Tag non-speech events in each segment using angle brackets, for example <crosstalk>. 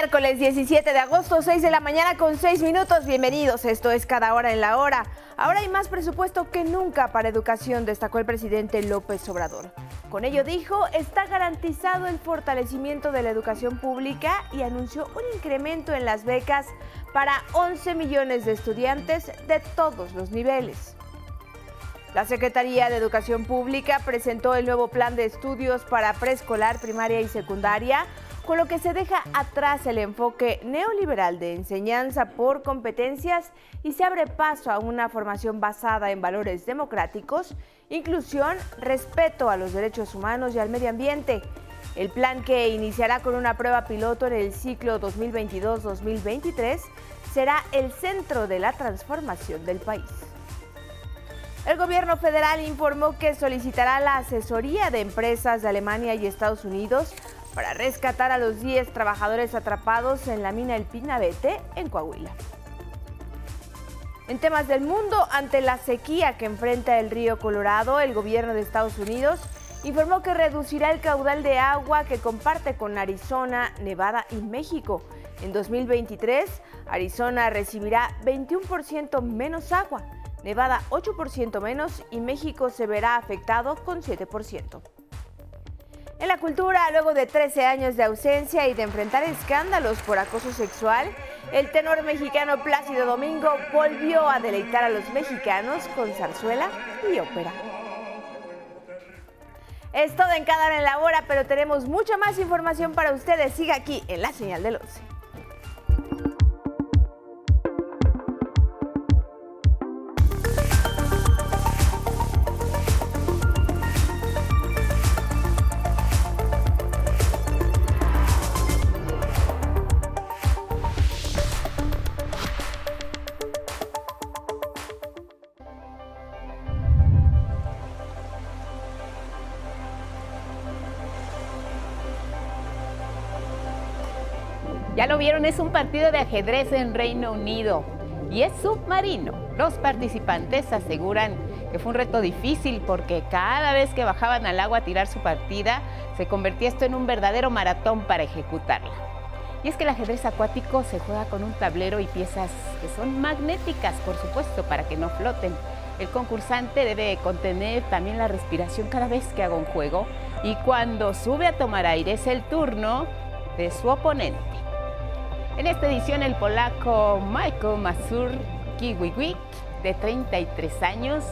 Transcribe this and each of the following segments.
Miércoles 17 de agosto, 6 de la mañana con 6 minutos. Bienvenidos, esto es Cada Hora en la Hora. Ahora hay más presupuesto que nunca para educación, destacó el presidente López Obrador. Con ello dijo, está garantizado el fortalecimiento de la educación pública y anunció un incremento en las becas para 11 millones de estudiantes de todos los niveles. La Secretaría de Educación Pública presentó el nuevo plan de estudios para preescolar, primaria y secundaria con lo que se deja atrás el enfoque neoliberal de enseñanza por competencias y se abre paso a una formación basada en valores democráticos, inclusión, respeto a los derechos humanos y al medio ambiente. El plan que iniciará con una prueba piloto en el ciclo 2022-2023 será el centro de la transformación del país. El gobierno federal informó que solicitará la asesoría de empresas de Alemania y Estados Unidos para rescatar a los 10 trabajadores atrapados en la mina El Pinabete en Coahuila. En temas del mundo, ante la sequía que enfrenta el río Colorado, el gobierno de Estados Unidos informó que reducirá el caudal de agua que comparte con Arizona, Nevada y México. En 2023, Arizona recibirá 21% menos agua, Nevada 8% menos y México se verá afectado con 7%. En la cultura, luego de 13 años de ausencia y de enfrentar escándalos por acoso sexual, el tenor mexicano Plácido Domingo volvió a deleitar a los mexicanos con zarzuela y ópera. Es todo en cada hora en la hora, pero tenemos mucha más información para ustedes. Siga aquí en la señal del 11. Ya lo vieron, es un partido de ajedrez en Reino Unido y es submarino. Los participantes aseguran que fue un reto difícil porque cada vez que bajaban al agua a tirar su partida, se convertía esto en un verdadero maratón para ejecutarla. Y es que el ajedrez acuático se juega con un tablero y piezas que son magnéticas, por supuesto, para que no floten. El concursante debe contener también la respiración cada vez que haga un juego y cuando sube a tomar aire es el turno de su oponente. En esta edición el polaco Michael Mazur Kiwiwik, de 33 años,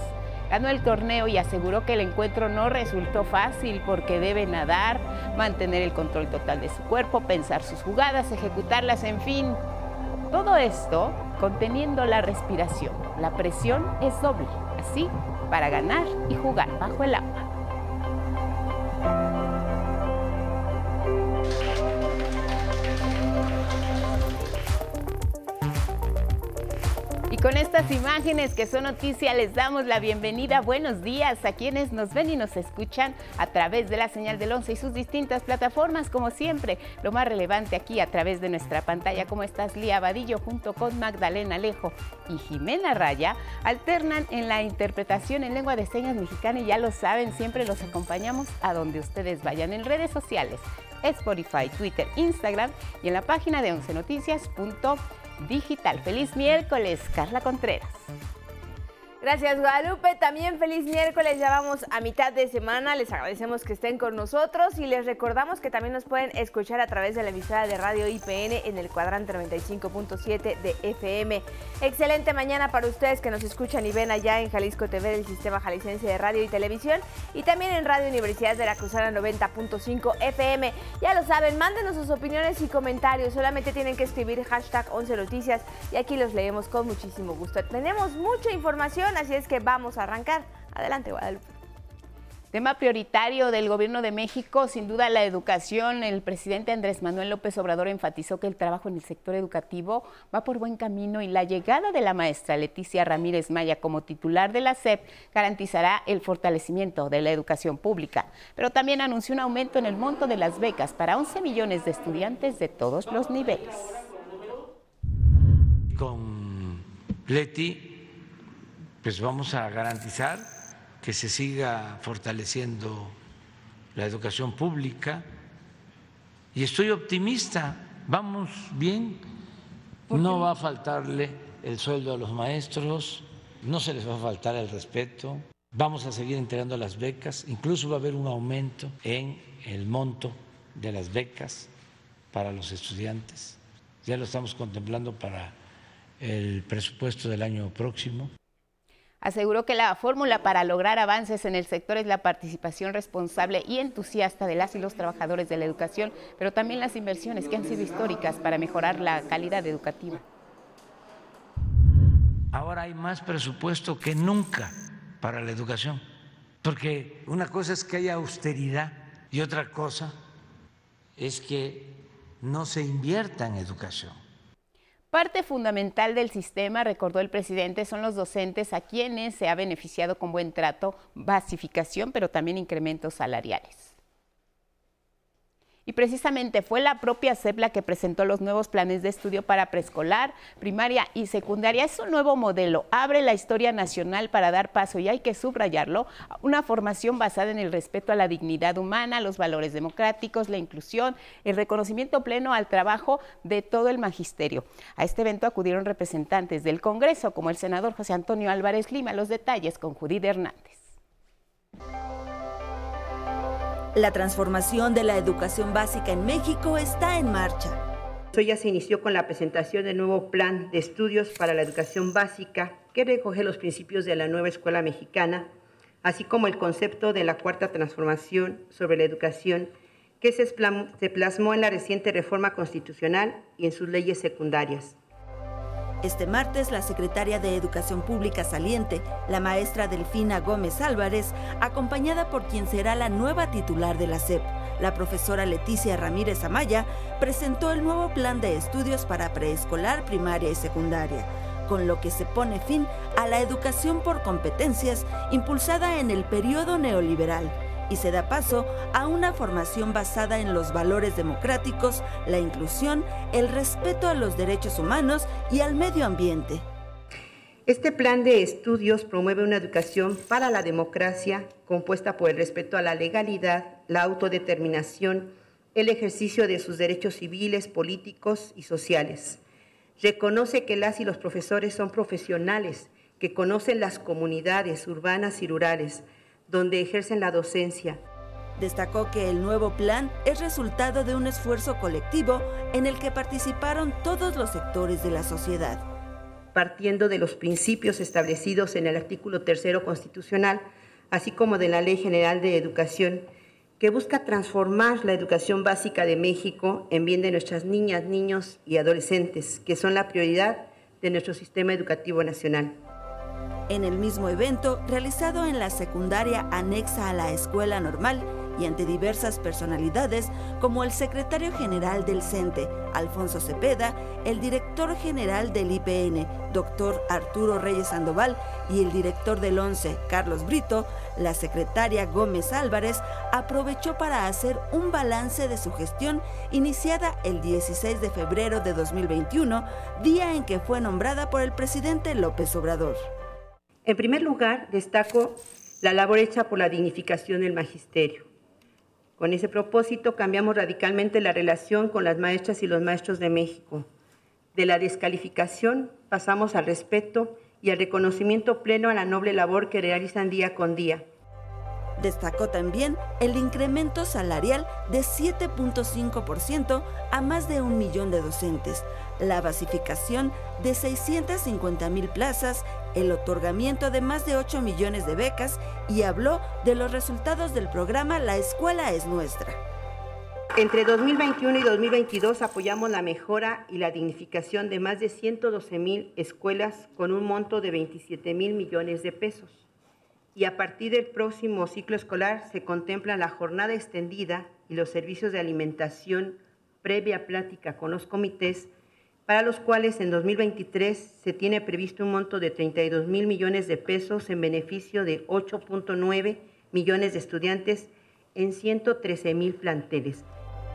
ganó el torneo y aseguró que el encuentro no resultó fácil porque debe nadar, mantener el control total de su cuerpo, pensar sus jugadas, ejecutarlas, en fin. Todo esto conteniendo la respiración. La presión es doble, así para ganar y jugar bajo el agua. Con estas imágenes que son noticia les damos la bienvenida. Buenos días a quienes nos ven y nos escuchan a través de la señal del 11 y sus distintas plataformas, como siempre. Lo más relevante aquí a través de nuestra pantalla, ¿cómo estás, Lía Vadillo, junto con Magdalena Alejo y Jimena Raya, alternan en la interpretación en lengua de señas mexicana y ya lo saben, siempre los acompañamos a donde ustedes vayan en redes sociales, Spotify, Twitter, Instagram y en la página de 11noticias.com digital. Feliz miércoles, Carla Contreras. Gracias Guadalupe, también feliz miércoles, ya vamos a mitad de semana, les agradecemos que estén con nosotros y les recordamos que también nos pueden escuchar a través de la emisora de radio IPN en el cuadrante 95.7 de FM. Excelente mañana para ustedes que nos escuchan y ven allá en Jalisco TV del Sistema Jalisciense de Radio y Televisión y también en Radio Universidad de la Cruzana 90.5 FM. Ya lo saben, mándenos sus opiniones y comentarios, solamente tienen que escribir hashtag 11 noticias y aquí los leemos con muchísimo gusto. Tenemos mucha información así es que vamos a arrancar. Adelante, Guadalupe. Tema prioritario del Gobierno de México, sin duda la educación. El presidente Andrés Manuel López Obrador enfatizó que el trabajo en el sector educativo va por buen camino y la llegada de la maestra Leticia Ramírez Maya como titular de la SEP garantizará el fortalecimiento de la educación pública. Pero también anunció un aumento en el monto de las becas para 11 millones de estudiantes de todos los niveles. Con Leti pues vamos a garantizar que se siga fortaleciendo la educación pública. Y estoy optimista. Vamos bien, no va a faltarle el sueldo a los maestros, no se les va a faltar el respeto, vamos a seguir entregando las becas, incluso va a haber un aumento en el monto de las becas para los estudiantes, ya lo estamos contemplando para el presupuesto del año próximo. Aseguró que la fórmula para lograr avances en el sector es la participación responsable y entusiasta de las y los trabajadores de la educación, pero también las inversiones que han sido históricas para mejorar la calidad educativa. Ahora hay más presupuesto que nunca para la educación, porque una cosa es que haya austeridad y otra cosa es que no se invierta en educación. Parte fundamental del sistema, recordó el presidente, son los docentes a quienes se ha beneficiado con buen trato, basificación, pero también incrementos salariales. Y precisamente fue la propia CEP la que presentó los nuevos planes de estudio para preescolar, primaria y secundaria. Es un nuevo modelo, abre la historia nacional para dar paso, y hay que subrayarlo, una formación basada en el respeto a la dignidad humana, los valores democráticos, la inclusión, el reconocimiento pleno al trabajo de todo el magisterio. A este evento acudieron representantes del Congreso, como el senador José Antonio Álvarez Lima. Los detalles con Judith Hernández. La transformación de la educación básica en México está en marcha. Hoy ya se inició con la presentación del nuevo plan de estudios para la educación básica que recoge los principios de la nueva escuela mexicana, así como el concepto de la cuarta transformación sobre la educación que se plasmó en la reciente reforma constitucional y en sus leyes secundarias. Este martes, la secretaria de Educación Pública saliente, la maestra Delfina Gómez Álvarez, acompañada por quien será la nueva titular de la SEP, la profesora Leticia Ramírez Amaya, presentó el nuevo plan de estudios para preescolar, primaria y secundaria con lo que se pone fin a la educación por competencias impulsada en el periodo neoliberal y se da paso a una formación basada en los valores democráticos, la inclusión, el respeto a los derechos humanos y al medio ambiente. Este plan de estudios promueve una educación para la democracia compuesta por el respeto a la legalidad, la autodeterminación, el ejercicio de sus derechos civiles, políticos y sociales. Reconoce que las y los profesores son profesionales que conocen las comunidades urbanas y rurales, donde ejercen la docencia. Destacó que el nuevo plan es resultado de un esfuerzo colectivo en el que participaron todos los sectores de la sociedad. Partiendo de los principios establecidos en el artículo tercero constitucional, así como de la Ley General de Educación, que busca transformar la educación básica de México en bien de nuestras niñas, niños y adolescentes, que son la prioridad de nuestro sistema educativo nacional. En el mismo evento, realizado en la secundaria anexa a la escuela normal y ante diversas personalidades como el secretario general del CENTE, Alfonso Cepeda, el director general del IPN, doctor Arturo Reyes Sandoval, y el director del ONCE, Carlos Brito, la secretaria Gómez Álvarez aprovechó para hacer un balance de su gestión iniciada el 16 de febrero de 2021, día en que fue nombrada por el presidente López Obrador. En primer lugar, destaco la labor hecha por la dignificación del magisterio. Con ese propósito cambiamos radicalmente la relación con las maestras y los maestros de México. De la descalificación pasamos al respeto y al reconocimiento pleno a la noble labor que realizan día con día. Destacó también el incremento salarial de 7.5% a más de un millón de docentes, la basificación de 650 mil plazas, el otorgamiento de más de 8 millones de becas y habló de los resultados del programa La Escuela es Nuestra. Entre 2021 y 2022 apoyamos la mejora y la dignificación de más de 112 mil escuelas con un monto de 27 mil millones de pesos. Y a partir del próximo ciclo escolar se contempla la jornada extendida y los servicios de alimentación previa plática con los comités para los cuales en 2023 se tiene previsto un monto de 32 mil millones de pesos en beneficio de 8.9 millones de estudiantes en 113 mil planteles.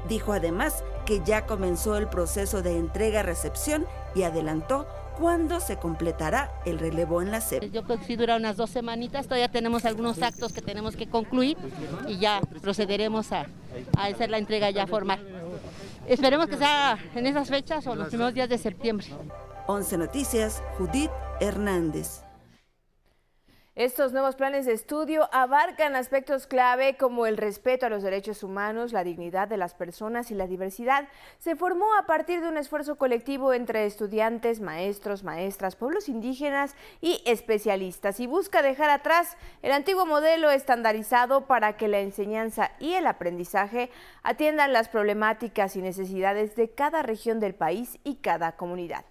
Dijo además que ya comenzó el proceso de entrega-recepción y adelantó cuándo se completará el relevo en la SEP. Yo creo que sí dura unas dos semanitas, todavía tenemos algunos actos que tenemos que concluir y ya procederemos a, a hacer la entrega ya formal. Esperemos que sea en esas fechas o los primeros días de septiembre. 11 Noticias, Judith Hernández. Estos nuevos planes de estudio abarcan aspectos clave como el respeto a los derechos humanos, la dignidad de las personas y la diversidad. Se formó a partir de un esfuerzo colectivo entre estudiantes, maestros, maestras, pueblos indígenas y especialistas y busca dejar atrás el antiguo modelo estandarizado para que la enseñanza y el aprendizaje atiendan las problemáticas y necesidades de cada región del país y cada comunidad.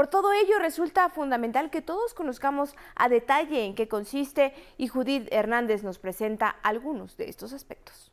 Por todo ello, resulta fundamental que todos conozcamos a detalle en qué consiste y Judith Hernández nos presenta algunos de estos aspectos.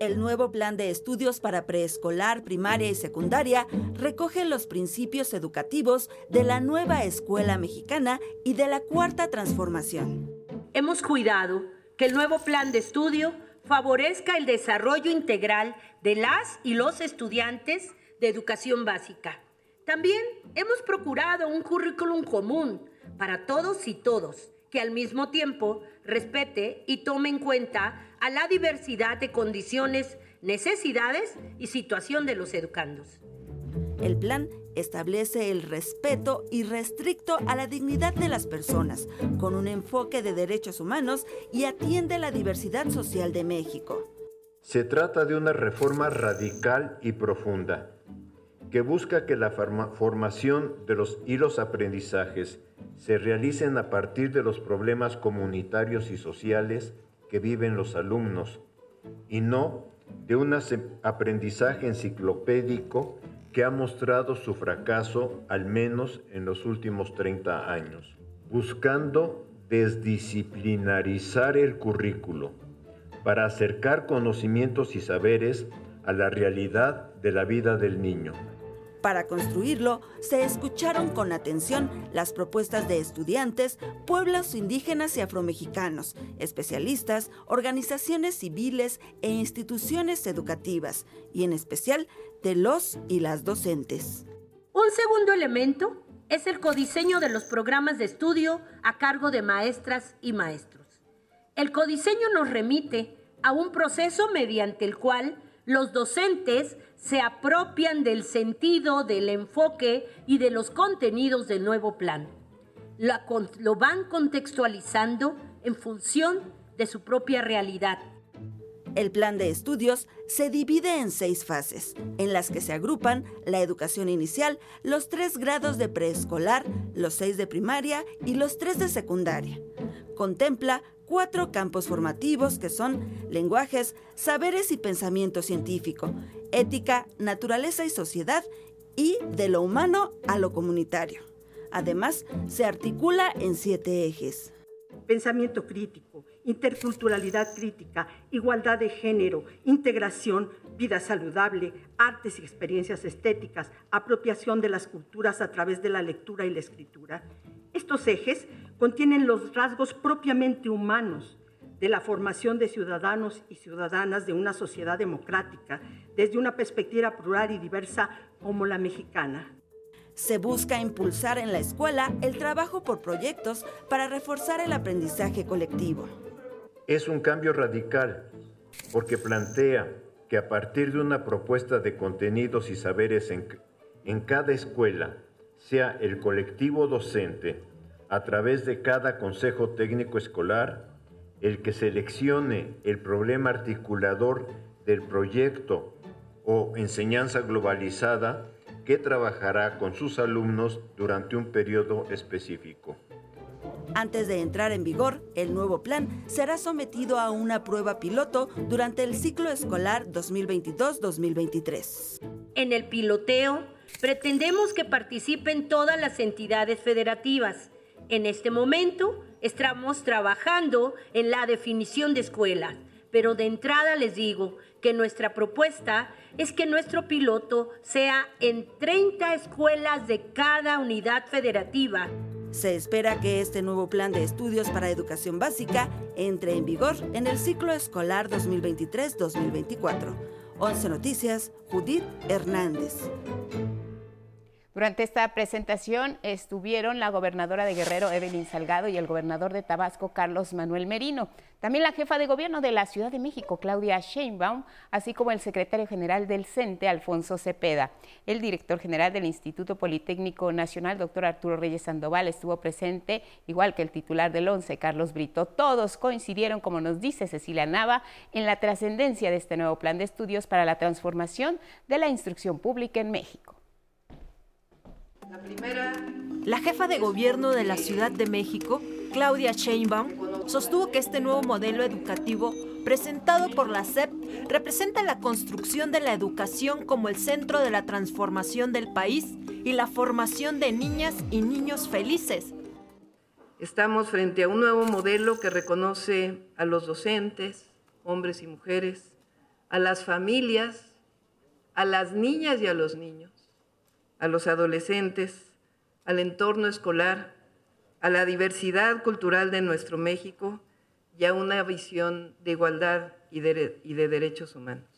El nuevo plan de estudios para preescolar, primaria y secundaria recoge los principios educativos de la nueva escuela mexicana y de la cuarta transformación. Hemos cuidado que el nuevo plan de estudio favorezca el desarrollo integral de las y los estudiantes de educación básica también hemos procurado un currículum común para todos y todos, que al mismo tiempo respete y tome en cuenta a la diversidad de condiciones, necesidades y situación de los educandos. El plan establece el respeto irrestricto a la dignidad de las personas, con un enfoque de derechos humanos y atiende la diversidad social de México. Se trata de una reforma radical y profunda que busca que la formación de los y los aprendizajes se realicen a partir de los problemas comunitarios y sociales que viven los alumnos y no de un aprendizaje enciclopédico que ha mostrado su fracaso al menos en los últimos 30 años, buscando desdisciplinarizar el currículo para acercar conocimientos y saberes a la realidad de la vida del niño. Para construirlo, se escucharon con atención las propuestas de estudiantes, pueblos indígenas y afromexicanos, especialistas, organizaciones civiles e instituciones educativas, y en especial de los y las docentes. Un segundo elemento es el codiseño de los programas de estudio a cargo de maestras y maestros. El codiseño nos remite a un proceso mediante el cual los docentes se apropian del sentido, del enfoque y de los contenidos del nuevo plan. Lo, van contextualizando en función de su propia realidad. El plan de estudios se divide en seis fases, en las que se agrupan la educación inicial, los tres grados de preescolar, los seis de primaria y los tres de secundaria. Contempla cuatro campos formativos que son lenguajes, saberes y pensamiento científico, ética, naturaleza y sociedad y de lo humano a lo comunitario. Además, se articula en siete ejes. Pensamiento crítico, interculturalidad crítica, igualdad de género, integración, vida saludable, artes y experiencias estéticas, apropiación de las culturas a través de la lectura y la escritura. Estos ejes contienen los rasgos propiamente humanos de la formación de ciudadanos y ciudadanas de una sociedad democrática desde una perspectiva plural y diversa como la mexicana. Se busca impulsar en la escuela el trabajo por proyectos para reforzar el aprendizaje colectivo. Es un cambio radical porque plantea que a partir de una propuesta de contenidos y saberes en, en cada escuela, sea el colectivo docente, a través de cada consejo técnico escolar, el que seleccione el problema articulador del proyecto o enseñanza globalizada que trabajará con sus alumnos durante un periodo específico. Antes de entrar en vigor, el nuevo plan será sometido a una prueba piloto durante el ciclo escolar 2022-2023. En el piloteo, pretendemos que participen todas las entidades federativas. En este momento, Estamos trabajando en la definición de escuelas, pero de entrada les digo que nuestra propuesta es que nuestro piloto sea en 30 escuelas de cada unidad federativa. Se espera que este nuevo plan de estudios para educación básica entre en vigor en el ciclo escolar 2023-2024. 11 Noticias, Judith Hernández. Durante esta presentación estuvieron la gobernadora de Guerrero, Evelyn Salgado, y el gobernador de Tabasco, Carlos Manuel Merino. También la jefa de gobierno de la Ciudad de México, Claudia Sheinbaum, así como el secretario general del CENTE, Alfonso Cepeda. El director general del Instituto Politécnico Nacional, doctor Arturo Reyes Sandoval, estuvo presente, igual que el titular del ONCE, Carlos Brito. Todos coincidieron, como nos dice Cecilia Nava, en la trascendencia de este nuevo plan de estudios para la transformación de la instrucción pública en México. La primera. La jefa de gobierno de la Ciudad de México, Claudia Sheinbaum, sostuvo que este nuevo modelo educativo presentado por la SEP representa la construcción de la educación como el centro de la transformación del país y la formación de niñas y niños felices. Estamos frente a un nuevo modelo que reconoce a los docentes, hombres y mujeres, a las familias, a las niñas y a los niños a los adolescentes, al entorno escolar, a la diversidad cultural de nuestro México y a una visión de igualdad y de, derechos humanos.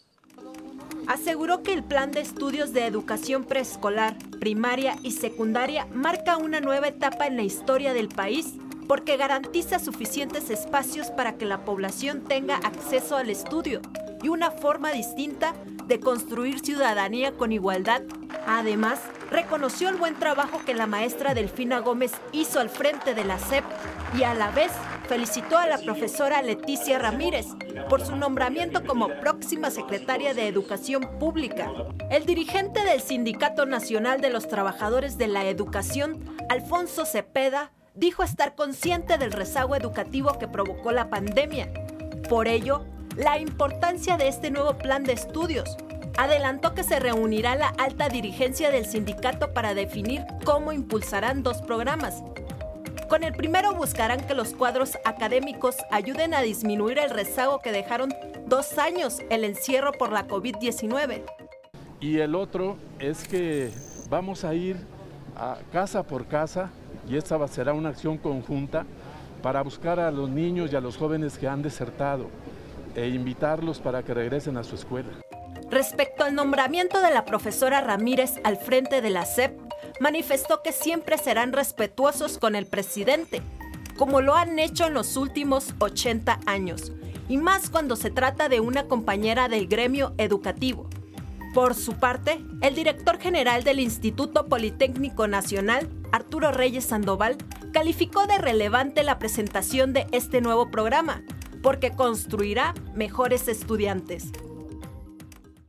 Aseguró que el plan de estudios de educación preescolar, primaria y secundaria marca una nueva etapa en la historia del país porque garantiza suficientes espacios para que la población tenga acceso al estudio una forma distinta de construir ciudadanía con igualdad. Además, reconoció el buen trabajo que la maestra Delfina Gómez hizo al frente de la SEP y a la vez felicitó a la profesora Leticia Ramírez por su nombramiento como próxima secretaria de Educación Pública. El dirigente del Sindicato Nacional de los Trabajadores de la Educación, Alfonso Cepeda, dijo estar consciente del rezago educativo que provocó la pandemia. Por ello, la importancia de este nuevo plan de estudios. Adelantó que se reunirá la alta dirigencia del sindicato para definir cómo impulsarán dos programas. Con el primero buscarán que los cuadros académicos ayuden a disminuir el rezago que dejaron dos años el encierro por la COVID-19. Y el otro es que vamos a ir a casa por casa y esta será una acción conjunta para buscar a los niños y a los jóvenes que han desertado e invitarlos para que regresen a su escuela. Respecto al nombramiento de la profesora Ramírez al frente de la SEP, manifestó que siempre serán respetuosos con el presidente, como lo han hecho en los últimos 80 años, y más cuando se trata de una compañera del gremio educativo. Por su parte, el director general del Instituto Politécnico Nacional, Arturo Reyes Sandoval, calificó de relevante la presentación de este nuevo programa, porque construirá mejores estudiantes.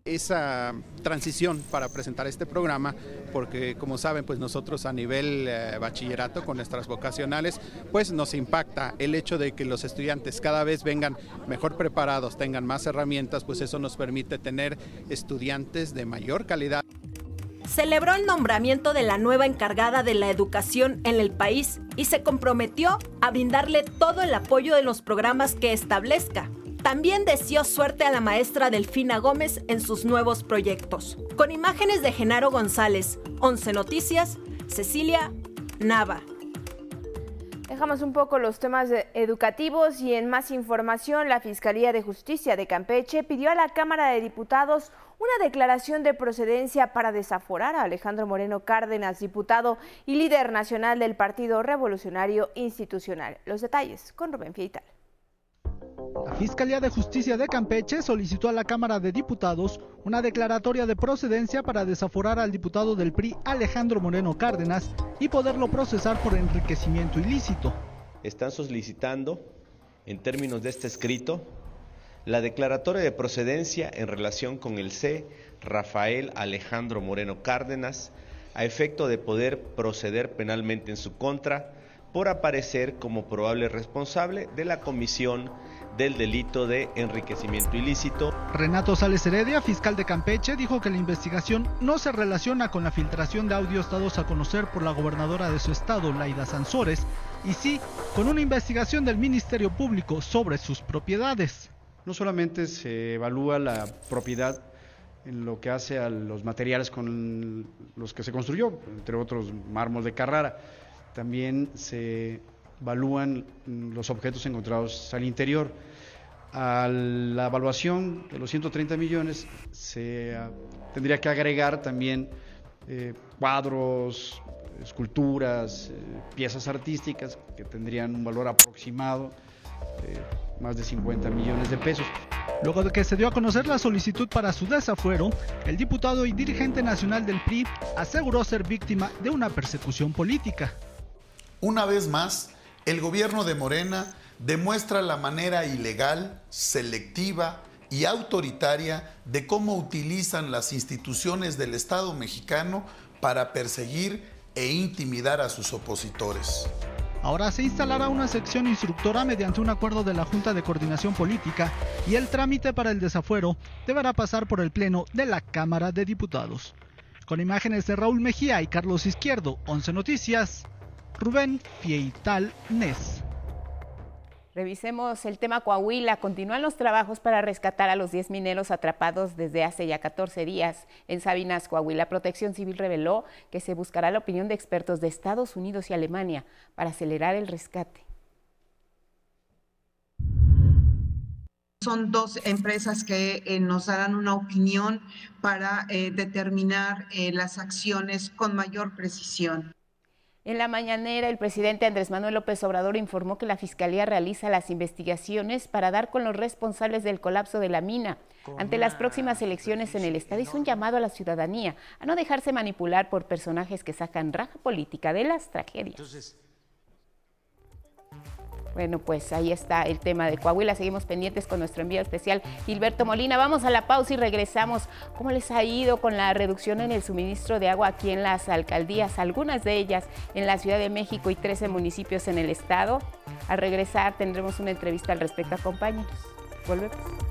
Esa transición para presentar este programa, porque como saben, pues nosotros a nivel eh, bachillerato con nuestras vocacionales, pues nos impacta el hecho de que los estudiantes cada vez vengan mejor preparados, tengan más herramientas, pues eso nos permite tener estudiantes de mayor calidad celebró el nombramiento de la nueva encargada de la educación en el país y se comprometió a brindarle todo el apoyo de los programas que establezca. También deseó suerte a la maestra Delfina Gómez en sus nuevos proyectos. Con imágenes de Genaro González, 11 Noticias, Cecilia Nava. Dejamos un poco los temas educativos y en más información, la Fiscalía de Justicia de Campeche pidió a la Cámara de Diputados una declaración de procedencia para desaforar a Alejandro Moreno Cárdenas, diputado y líder nacional del Partido Revolucionario Institucional. Los detalles con Rubén Fieital. La Fiscalía de Justicia de Campeche solicitó a la Cámara de Diputados una declaratoria de procedencia para desaforar al diputado del PRI Alejandro Moreno Cárdenas y poderlo procesar por enriquecimiento ilícito. Están solicitando, en términos de este escrito, la declaratoria de procedencia en relación con el C. Rafael Alejandro Moreno Cárdenas, a efecto de poder proceder penalmente en su contra por aparecer como probable responsable de la comisión del delito de enriquecimiento ilícito. Renato Sales Heredia, fiscal de Campeche, dijo que la investigación no se relaciona con la filtración de audios dados a conocer por la gobernadora de su estado, Laida Sansores, y sí con una investigación del Ministerio Público sobre sus propiedades. No solamente se evalúa la propiedad en lo que hace a los materiales con los que se construyó, entre otros mármol de Carrara, también se evalúan los objetos encontrados al interior. A la evaluación de los 130 millones se ah, tendría que agregar también eh, cuadros, esculturas, eh, piezas artísticas que tendrían un valor aproximado de más de 50 millones de pesos. Luego de que se dio a conocer la solicitud para su desafuero, el diputado y dirigente nacional del PRI aseguró ser víctima de una persecución política. Una vez más, el gobierno de Morena demuestra la manera ilegal, selectiva y autoritaria de cómo utilizan las instituciones del Estado mexicano para perseguir e intimidar a sus opositores. Ahora se instalará una sección instructora mediante un acuerdo de la Junta de Coordinación Política y el trámite para el desafuero deberá pasar por el Pleno de la Cámara de Diputados. Con imágenes de Raúl Mejía y Carlos Izquierdo, 11 Noticias, Rubén Fieital Nes. Revisemos el tema Coahuila. Continúan los trabajos para rescatar a los 10 mineros atrapados desde hace ya 14 días en Sabinas, Coahuila. Protección Civil reveló que se buscará la opinión de expertos de Estados Unidos y Alemania para acelerar el rescate. Son dos empresas que eh, nos darán una opinión para eh, determinar eh, las acciones con mayor precisión. En la mañanera, el presidente Andrés Manuel López Obrador informó que la Fiscalía realiza las investigaciones para dar con los responsables del colapso de la mina. Ante las próximas elecciones en el Estado hizo un llamado a la ciudadanía a no dejarse manipular por personajes que sacan raja política de las tragedias. Bueno, pues ahí está el tema de Coahuila. Seguimos pendientes con nuestro envío especial Gilberto Molina. Vamos a la pausa y regresamos. ¿Cómo les ha ido con la reducción en el suministro de agua aquí en las alcaldías? Algunas de ellas en la Ciudad de México y 13 municipios en el estado. Al regresar tendremos una entrevista al respecto. Acompáñenos. Volvemos.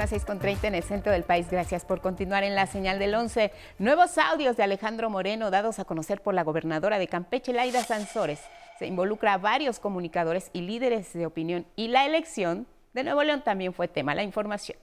Las 6.30 en el centro del país. Gracias por continuar en la señal del 11. Nuevos audios de Alejandro Moreno dados a conocer por la gobernadora de Campeche, Laida Sansores. Se involucra a varios comunicadores y líderes de opinión y la elección de Nuevo León también fue tema. La información.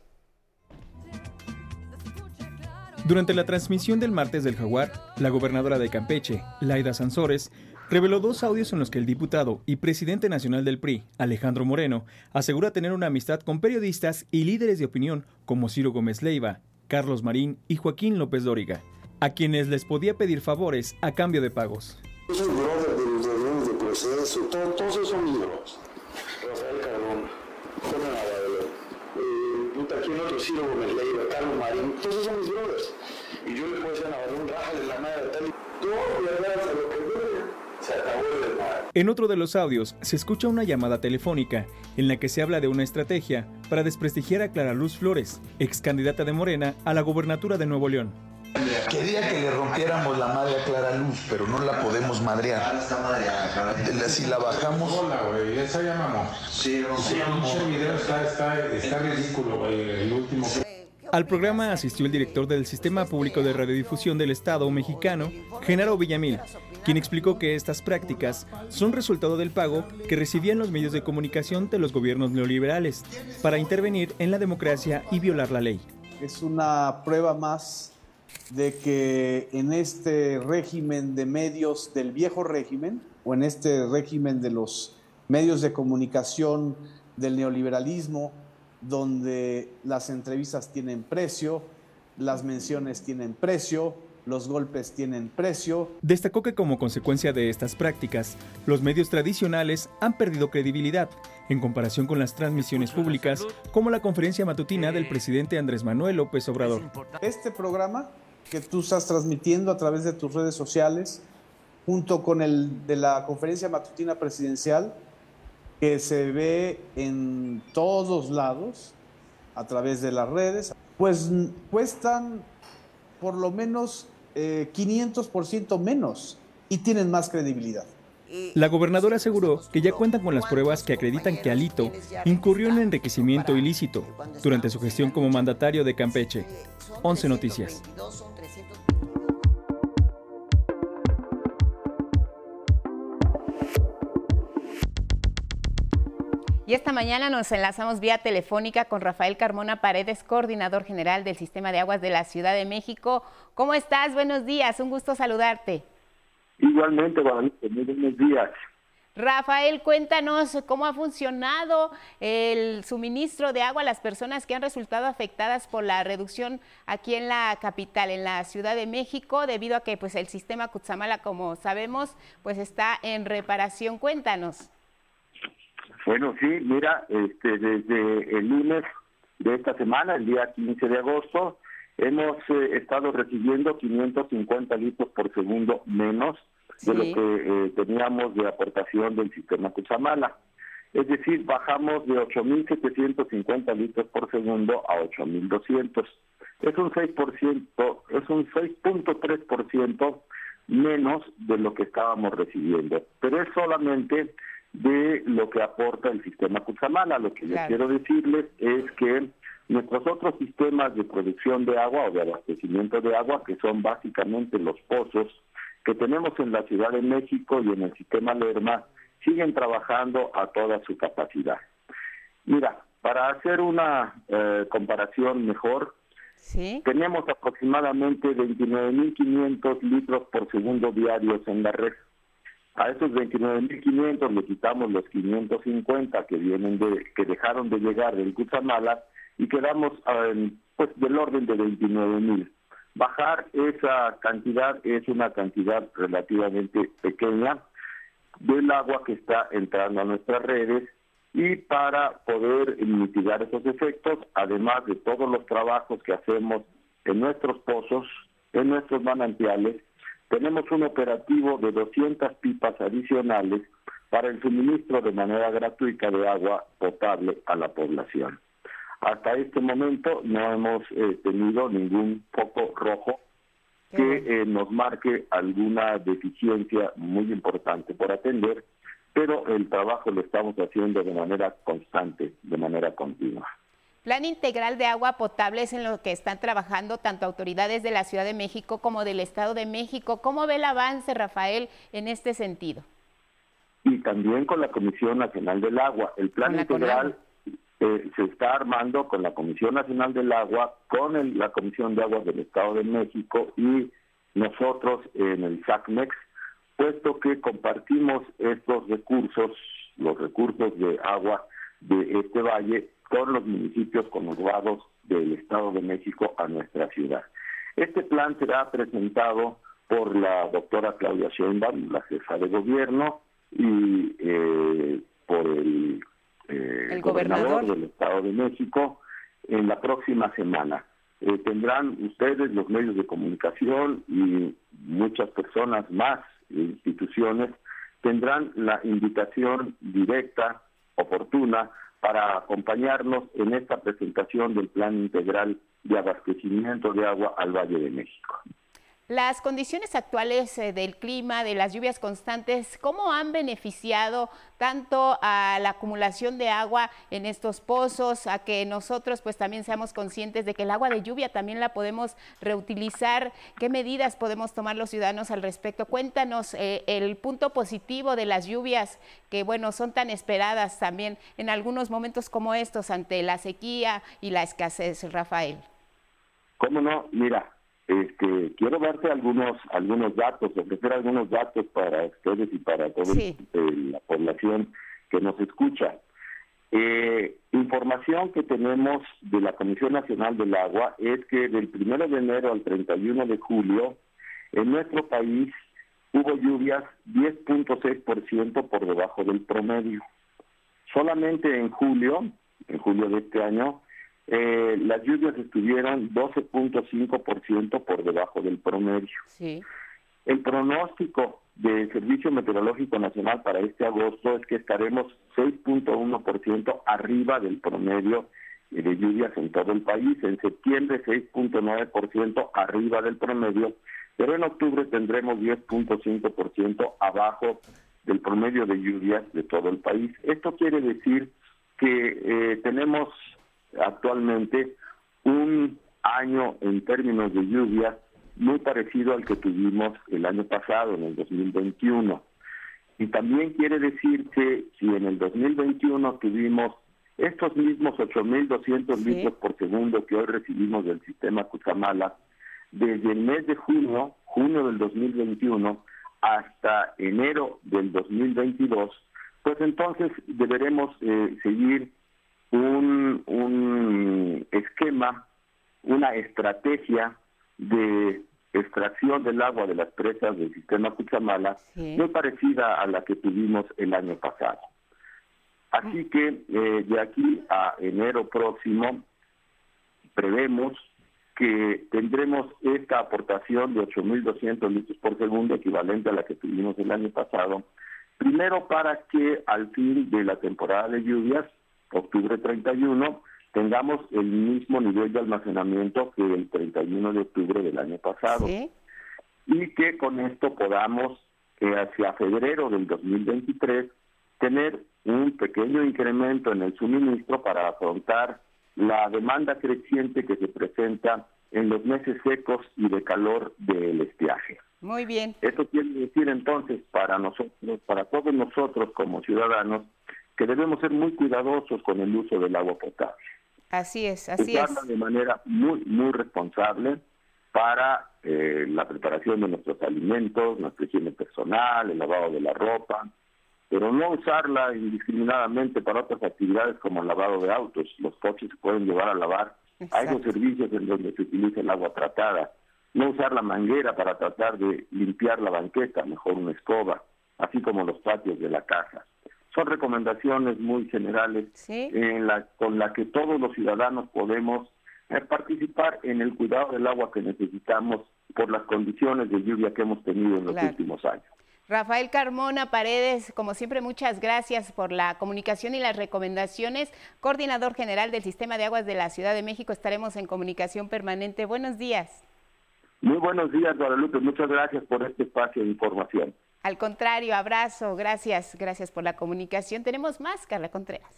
Durante la transmisión del martes del Jaguar, la gobernadora de Campeche, Laida Sansores, reveló dos audios en los que el diputado y presidente nacional del PRI, Alejandro Moreno, asegura tener una amistad con periodistas y líderes de opinión como Ciro Gómez Leiva, Carlos Marín y Joaquín López Dóriga, a quienes les podía pedir favores a cambio de pagos. Yo brother de los ladrones de proceso, todo, todos esos son mis bros. Rafael Cardona, Jorge Navarro, eh, otro Ciro Gómez Leiva, Carlos Marín, todos esos son mis brothers. Y yo le puedo decir a Navarro, rájale la madre de tal y todo, verdad, lo que en otro de los audios se escucha una llamada telefónica en la que se habla de una estrategia para desprestigiar a Clara Luz Flores, ex candidata de Morena a la gobernatura de Nuevo León. Quería que le rompiéramos la madre a Clara Luz, pero no la podemos madrear. Si la bajamos. Hola, güey, esa llamamos. Sí, sí, el video está, está, está ridículo, güey, el último. Al programa asistió el director del Sistema Público de Radiodifusión del Estado mexicano, Genaro Villamil, quien explicó que estas prácticas son resultado del pago que recibían los medios de comunicación de los gobiernos neoliberales para intervenir en la democracia y violar la ley. Es una prueba más de que en este régimen de medios del viejo régimen, o en este régimen de los medios de comunicación del neoliberalismo, donde las entrevistas tienen precio, las menciones tienen precio, los golpes tienen precio. Destacó que como consecuencia de estas prácticas, los medios tradicionales han perdido credibilidad en comparación con las transmisiones públicas, como la conferencia matutina del presidente Andrés Manuel López Obrador. Este programa que tú estás transmitiendo a través de tus redes sociales, junto con el de la conferencia matutina presidencial, que se ve en todos lados a través de las redes, pues cuestan por lo menos 500% eh, menos y tienen más credibilidad. La gobernadora aseguró que ya cuentan con las pruebas que acreditan que Alito incurrió en enriquecimiento ilícito durante su gestión como mandatario de Campeche. 11 Noticias. Y esta mañana nos enlazamos vía telefónica con Rafael Carmona Paredes, coordinador general del Sistema de Aguas de la Ciudad de México. ¿Cómo estás? Buenos días, un gusto saludarte. Igualmente, Guadalupe, muy buenos días. Rafael, cuéntanos cómo ha funcionado el suministro de agua a las personas que han resultado afectadas por la reducción aquí en la capital, en la Ciudad de México, debido a que pues el sistema Cutzamala, como sabemos, pues está en reparación. Cuéntanos. Bueno, sí, mira, este, desde el lunes de esta semana, el día 15 de agosto, hemos eh, estado recibiendo 550 litros por segundo menos de lo que eh, teníamos de aportación del sistema Cuchamala. Es decir, bajamos de 8.750 litros por segundo a 8.200. Es un 6%, es un 6.3% menos de lo que estábamos recibiendo. Pero es solamente de lo que aporta el sistema Cuchamala. Lo que yo quiero decirles es que nuestros otros sistemas de producción de agua o de abastecimiento de agua, que son básicamente los pozos que tenemos en la Ciudad de México y en el sistema Lerma, siguen trabajando a toda su capacidad. Mira, para hacer una eh, comparación mejor, tenemos aproximadamente 29.500 litros por segundo diarios en la red. A esos 29.500 le quitamos los 550 que vienen de que dejaron de llegar del Cutzamala y quedamos pues del orden de 29.000. Bajar esa cantidad es una cantidad relativamente pequeña del agua que está entrando a nuestras redes y para poder mitigar esos efectos, además de todos los trabajos que hacemos en nuestros pozos, en nuestros manantiales, tenemos un operativo de 200 pipas adicionales para el suministro de manera gratuita de agua potable a la población. Hasta este momento no hemos eh, tenido ningún foco rojo que eh, nos marque alguna deficiencia muy importante por atender, pero el trabajo lo estamos haciendo de manera constante, de manera continua. Plan integral de agua potable es en lo que están trabajando tanto autoridades de la Ciudad de México como del Estado de México. ¿Cómo ve el avance, Rafael, en este sentido? Y también con la Comisión Nacional del Agua. El plan integral eh, se está armando con la Comisión Nacional del Agua, con la Comisión de Aguas del Estado de México y nosotros en el SACMEX, puesto que compartimos estos recursos, los recursos de agua de este valle con los municipios conurbados del Estado de México a nuestra ciudad. Este plan será presentado por la doctora Claudia Sheinbaum, la jefa de gobierno, y eh, por el, eh, gobernador? del Estado de México en la próxima semana. Eh, tendrán ustedes, los medios de comunicación y muchas personas más, instituciones, tendrán la invitación directa, oportuna, para acompañarnos en esta presentación del Plan Integral de Abastecimiento de Agua al Valle de México. Las condiciones actuales eh, del clima, de las lluvias constantes, ¿cómo han beneficiado tanto a la acumulación de agua en estos pozos, a que nosotros pues también seamos conscientes de que el agua de lluvia también la podemos reutilizar? ¿Qué medidas podemos tomar los ciudadanos al respecto? Cuéntanos eh, el punto positivo de las lluvias que bueno, son tan esperadas también en algunos momentos como estos ante la sequía y la escasez, Rafael. ¿Cómo no? Mira, este, quiero darte algunos algunos datos, ofrecer algunos datos para ustedes y para toda la población que nos escucha. Eh, información que tenemos de la Comisión Nacional del Agua es que del 1 de enero al 31 de julio en nuestro país hubo lluvias 10.6% por debajo del promedio. Solamente en julio, en julio de este año, eh, las lluvias estuvieron 12.5% por debajo del promedio. Sí. El pronóstico del Servicio Meteorológico Nacional para este agosto es que estaremos 6.1% arriba del promedio de lluvias en todo el país. En septiembre 6.9% arriba del promedio, pero en octubre tendremos 10.5% abajo del promedio de lluvias de todo el país. Esto quiere decir que eh, tenemos actualmente un año en términos de lluvia muy parecido al que tuvimos el año pasado, en el 2021. Y también quiere decir que si en el 2021 tuvimos estos mismos 8.200 litros por segundo que hoy recibimos del sistema Cucamala, desde el mes de junio, junio del 2021, hasta enero del 2022, pues entonces deberemos eh, seguir un, un esquema, una estrategia de extracción del agua de las presas del sistema Cuchamala muy parecida a la que tuvimos el año pasado. Así que eh, de aquí a enero próximo prevemos que tendremos esta aportación de 8.200 litros por segundo, equivalente a la que tuvimos el año pasado, primero para que al fin de la temporada de lluvias, octubre 31, tengamos el mismo nivel de almacenamiento que el 31 de octubre del año pasado. Y que con esto podamos, que hacia febrero del 2023, tener un pequeño incremento en el suministro para afrontar la demanda creciente que se presenta en los meses secos y de calor del estiaje. Muy bien. Esto quiere decir entonces para nosotros, para todos nosotros como ciudadanos, que debemos ser muy cuidadosos con el uso del agua potable. Así es, así es. de manera muy, muy responsable para eh, la preparación de nuestros alimentos, nuestra higiene personal, el lavado de la ropa, pero no usarla indiscriminadamente para otras actividades como el lavado de autos. Los coches se pueden llevar a lavar a esos servicios en donde se utiliza el agua tratada. No usar la manguera para tratar de limpiar la banqueta, mejor una escoba, así como los patios de la casa. Son recomendaciones muy generales en la, con la que todos los ciudadanos podemos eh, participar en el cuidado del agua que necesitamos por las condiciones de lluvia que hemos tenido en los últimos años. Rafael Carmona Paredes, como siempre, muchas gracias por la comunicación y las recomendaciones. Coordinador General del Sistema de Aguas de la Ciudad de México, estaremos en comunicación permanente. Buenos días. Muy buenos días, Guadalupe. Muchas gracias por este espacio de información. Al contrario, abrazo, gracias, gracias por la comunicación. Tenemos más, Carla Contreras.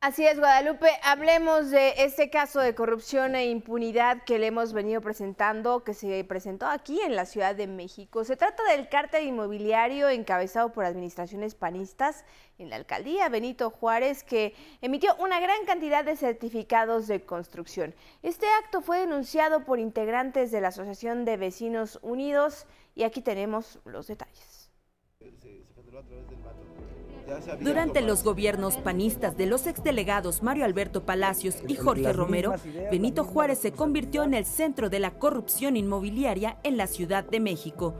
Así es, Guadalupe. Hablemos de este caso de corrupción e impunidad que le hemos venido presentando, que se presentó aquí en la Ciudad de México. Se trata del cártel inmobiliario encabezado por administraciones panistas en la alcaldía Benito Juárez, que emitió una gran cantidad de certificados de construcción. Este acto fue denunciado por integrantes de la Asociación de Vecinos Unidos y aquí tenemos los detalles. Durante los gobiernos panistas de los exdelegados Mario Alberto Palacios y Jorge Romero, Benito Juárez se convirtió en el centro de la corrupción inmobiliaria en la Ciudad de México.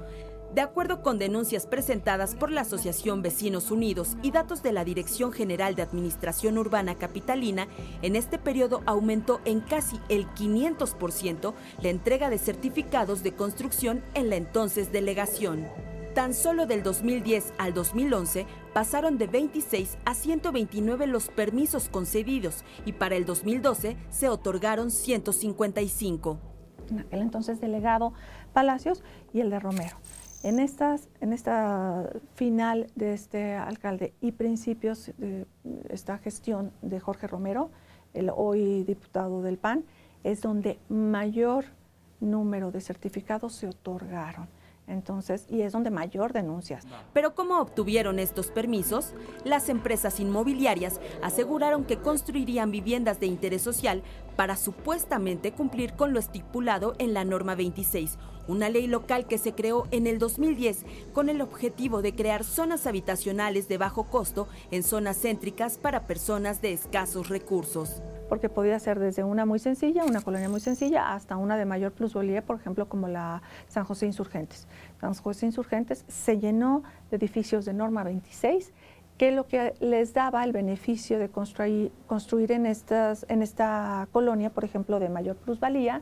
De acuerdo con denuncias presentadas por la Asociación Vecinos Unidos y datos de la Dirección General de Administración Urbana Capitalina, en este periodo aumentó en casi el 500% la entrega de certificados de construcción en la entonces delegación. Tan solo del 2010 al 2011 pasaron de 26 a 129 los permisos concedidos y para el 2012 se otorgaron 155. En aquel entonces delegado Palacios y el de Romero. En, estas, en esta final de este alcalde y principios de esta gestión de Jorge Romero, el hoy diputado del PAN, es donde mayor número de certificados se otorgaron. Entonces, y es donde mayor denuncias. Pero ¿cómo obtuvieron estos permisos? Las empresas inmobiliarias aseguraron que construirían viviendas de interés social para supuestamente cumplir con lo estipulado en la norma 26, una ley local que se creó en el 2010 con el objetivo de crear zonas habitacionales de bajo costo en zonas céntricas para personas de escasos recursos porque podía ser desde una muy sencilla, una colonia muy sencilla, hasta una de mayor plusvalía, por ejemplo, como la San José Insurgentes. San José Insurgentes se llenó de edificios de norma 26, que lo que les daba el beneficio de construir, construir en, estas, en esta colonia, por ejemplo, de mayor plusvalía,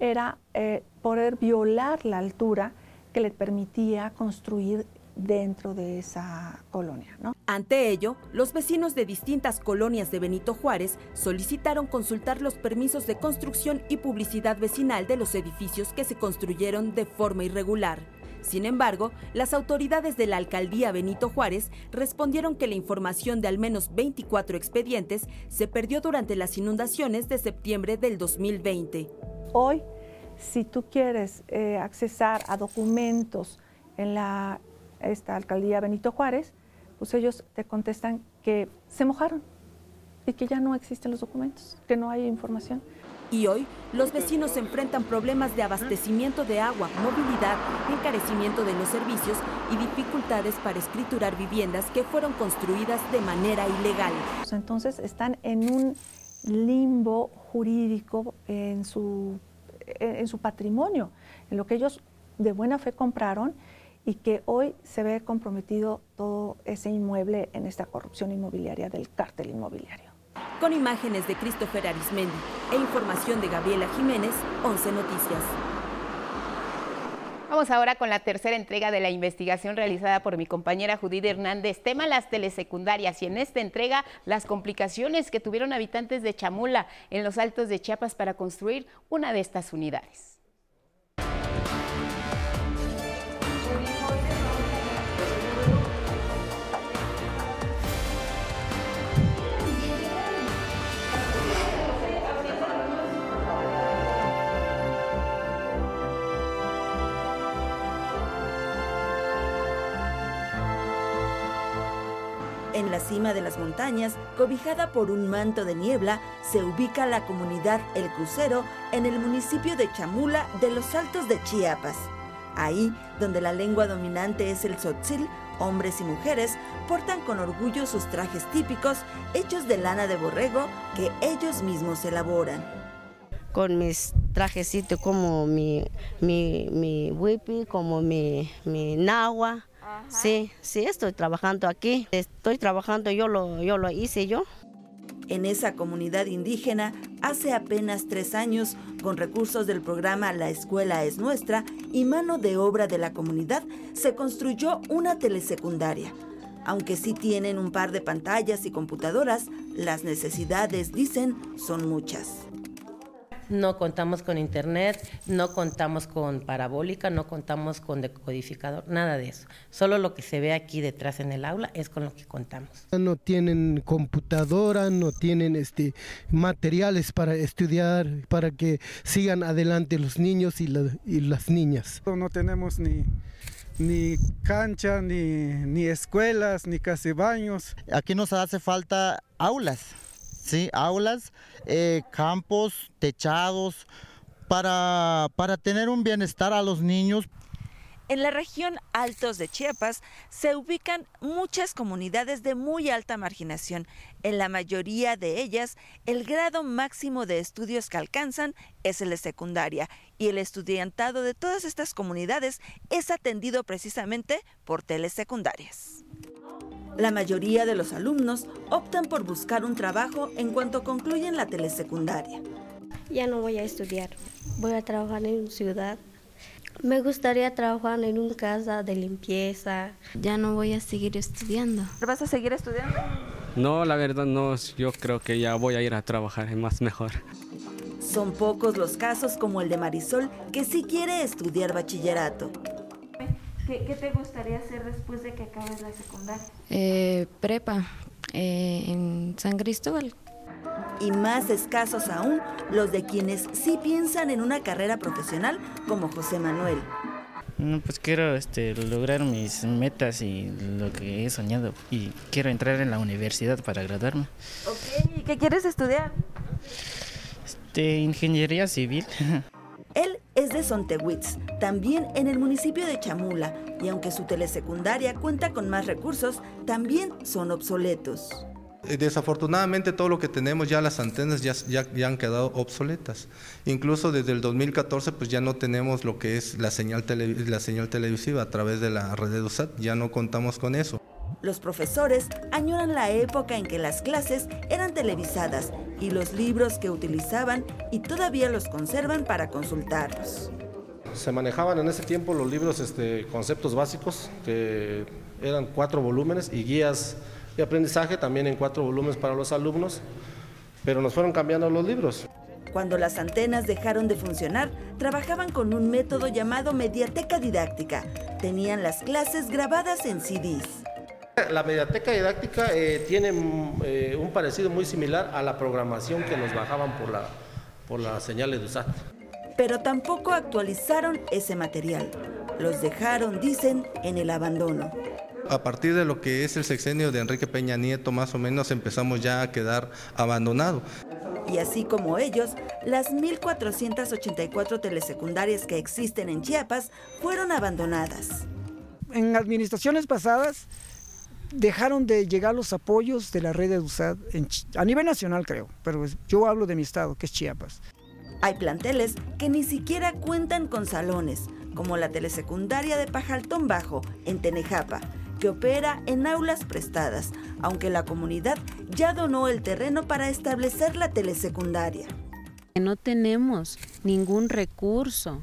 era eh, poder violar la altura que le permitía construir dentro de esa colonia. Ante ello, los vecinos de distintas colonias de Benito Juárez solicitaron consultar los permisos de construcción y publicidad vecinal de los edificios que se construyeron de forma irregular. Sin embargo, las autoridades de la alcaldía Benito Juárez respondieron que la información de al menos 24 expedientes se perdió durante las inundaciones de septiembre del 2020. Hoy, si tú quieres eh, accesar a documentos en la esta alcaldía Benito Juárez, pues ellos te contestan que se mojaron y que ya no existen los documentos, que no hay información. Y hoy los vecinos enfrentan problemas de abastecimiento de agua, movilidad, encarecimiento de los servicios y dificultades para escriturar viviendas que fueron construidas de manera ilegal. Entonces están en un limbo jurídico en su, en su patrimonio, en lo que ellos de buena fe compraron y que hoy se ve comprometido todo ese inmueble en esta corrupción inmobiliaria del cártel inmobiliario. Con imágenes de Christopher Arismendi e información de Gabriela Jiménez, 11 Noticias. Vamos ahora con la tercera entrega de la investigación realizada por mi compañera Judith Hernández, tema las telesecundarias y en esta entrega las complicaciones que tuvieron habitantes de Chamula en los altos de Chiapas para construir una de estas unidades. La cima de las montañas, cobijada por un manto de niebla, se ubica la comunidad El Crucero en el municipio de Chamula de los Altos de Chiapas. Ahí, donde la lengua dominante es el tzotzil, hombres y mujeres portan con orgullo sus trajes típicos hechos de lana de borrego que ellos mismos elaboran. Con mis trajecitos como mi, mi, mi como mi, mi nahua, Sí, sí, estoy trabajando aquí. Estoy trabajando, yo lo, yo lo hice yo. En esa comunidad indígena, hace apenas tres años, con recursos del programa La Escuela es Nuestra y mano de obra de la comunidad, se construyó una telesecundaria. Aunque sí tienen un par de pantallas y computadoras, las necesidades, dicen, son muchas no contamos con internet, no contamos con parabólica, no contamos con decodificador, nada de eso. Solo lo que se ve aquí detrás en el aula es con lo que contamos. No tienen computadora, no tienen este materiales para estudiar, para que sigan adelante los niños y, las niñas. No tenemos ni ni cancha, ni, ni escuelas, ni casi baños. Aquí nos hace falta aulas ¿sí? aulas, eh, campos, techados, para, para tener un bienestar a los niños. En la región Altos de Chiapas se ubican muchas comunidades de muy alta marginación. En la mayoría de ellas, el grado máximo de estudios que alcanzan es el de secundaria y el estudiantado de todas estas comunidades es atendido precisamente por telesecundarias. La mayoría de los alumnos optan por buscar un trabajo en cuanto concluyen la telesecundaria. Ya no voy a estudiar, voy a trabajar en una ciudad. Me gustaría trabajar en una casa de limpieza. Ya no voy a seguir estudiando. ¿Vas a seguir estudiando? No, la verdad no, yo creo que ya voy a ir a trabajar, es más mejor. Son pocos los casos como el de Marisol, que sí quiere estudiar bachillerato. ¿Qué, te gustaría hacer después de que acabes la secundaria? Eh, prepa eh, en San Cristóbal. Y más escasos aún los de quienes sí piensan en una carrera profesional como José Manuel. No, pues quiero este, lograr mis metas y lo que he soñado y quiero entrar en la universidad para graduarme. Ok, ¿y qué quieres estudiar? Este, ingeniería civil. <laughs> Es de Sontewitz, también en el municipio de Chamula, y aunque su telesecundaria cuenta con más recursos, también son obsoletos. Eh, desafortunadamente todo lo que tenemos ya las antenas ya, ya, han quedado obsoletas. Incluso desde el 2014 pues ya no tenemos lo que es la señal, la señal televisiva a través de la red de USAT, ya no contamos con eso. Los profesores añoran la época en que las clases eran televisadas y los libros que utilizaban y todavía los conservan para consultarlos. Se manejaban en ese tiempo los libros este, conceptos básicos, que eran cuatro volúmenes, y guías de aprendizaje también en cuatro volúmenes para los alumnos, pero nos fueron cambiando los libros. Cuando las antenas dejaron de funcionar, trabajaban con un método llamado mediateca didáctica. Tenían las clases grabadas en CDs. La mediateca didáctica eh, tiene eh, un parecido muy similar a la programación que nos bajaban por la, por las señales de USAT. Pero tampoco actualizaron ese material. Los dejaron, dicen, en el abandono. A partir de lo que es el sexenio de Enrique Peña Nieto, más o menos empezamos ya a quedar abandonados. Y así como ellos, las 1.484 telesecundarias que existen en Chiapas fueron abandonadas. En administraciones pasadas dejaron de llegar los apoyos de la red de USAD a nivel nacional creo, pero yo hablo de mi estado, que es Chiapas. Hay planteles que ni siquiera cuentan con salones, como la telesecundaria de Pajaltón Bajo, en Tenejapa, que opera en aulas prestadas, aunque la comunidad ya donó el terreno para establecer la telesecundaria. No tenemos ningún recurso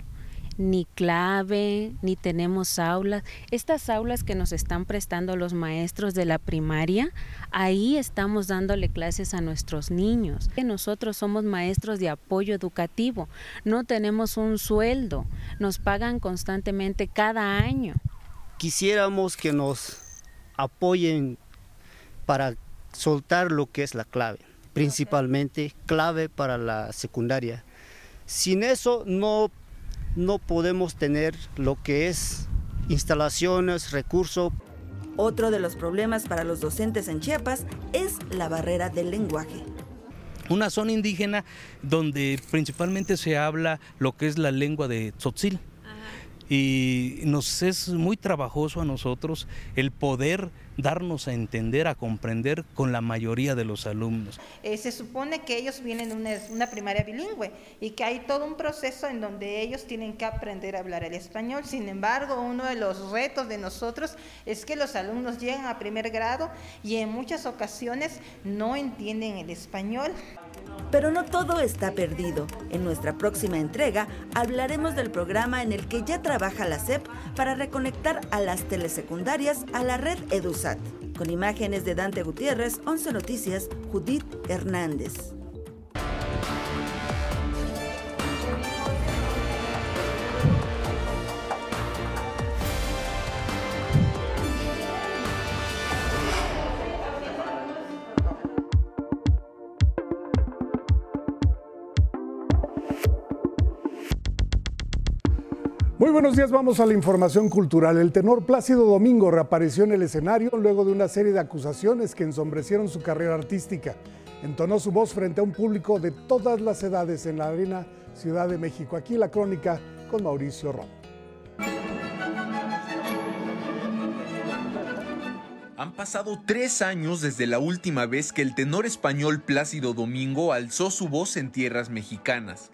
ni clave, ni tenemos aulas. Estas aulas que nos están prestando los maestros de la primaria, ahí estamos dándole clases a nuestros niños. Nosotros somos maestros de apoyo educativo, no tenemos un sueldo, nos pagan constantemente cada año. Quisiéramos que nos apoyen para soltar lo que es la clave, principalmente clave para la secundaria. Sin eso no no podemos tener lo que es instalaciones, recursos. Otro de los problemas para los docentes en Chiapas es la barrera del lenguaje. Una zona indígena donde principalmente se habla lo que es la lengua de tzotzil. Y nos es muy trabajoso a nosotros el poder darnos a entender, a comprender con la mayoría de los alumnos. Eh, se supone que ellos vienen de una, una, primaria bilingüe y que hay todo un proceso en donde ellos tienen que aprender a hablar el español. Sin embargo, uno de los retos de nosotros es que los alumnos llegan a primer grado y en muchas ocasiones no entienden el español. Pero no todo está perdido. En nuestra próxima entrega hablaremos del programa en el que ya trabaja la SEP para reconectar a las telesecundarias a la red EduSat. Con imágenes de Dante Gutiérrez, 11 Noticias, Judith Hernández. Muy buenos días, vamos a la información cultural. El tenor Plácido Domingo reapareció en el escenario luego de una serie de acusaciones que ensombrecieron su carrera artística. Entonó su voz frente a un público de todas las edades en la Arena Ciudad de México. Aquí la crónica con Mauricio Rom. Han pasado tres años desde la última vez que el tenor español Plácido Domingo alzó su voz en tierras mexicanas.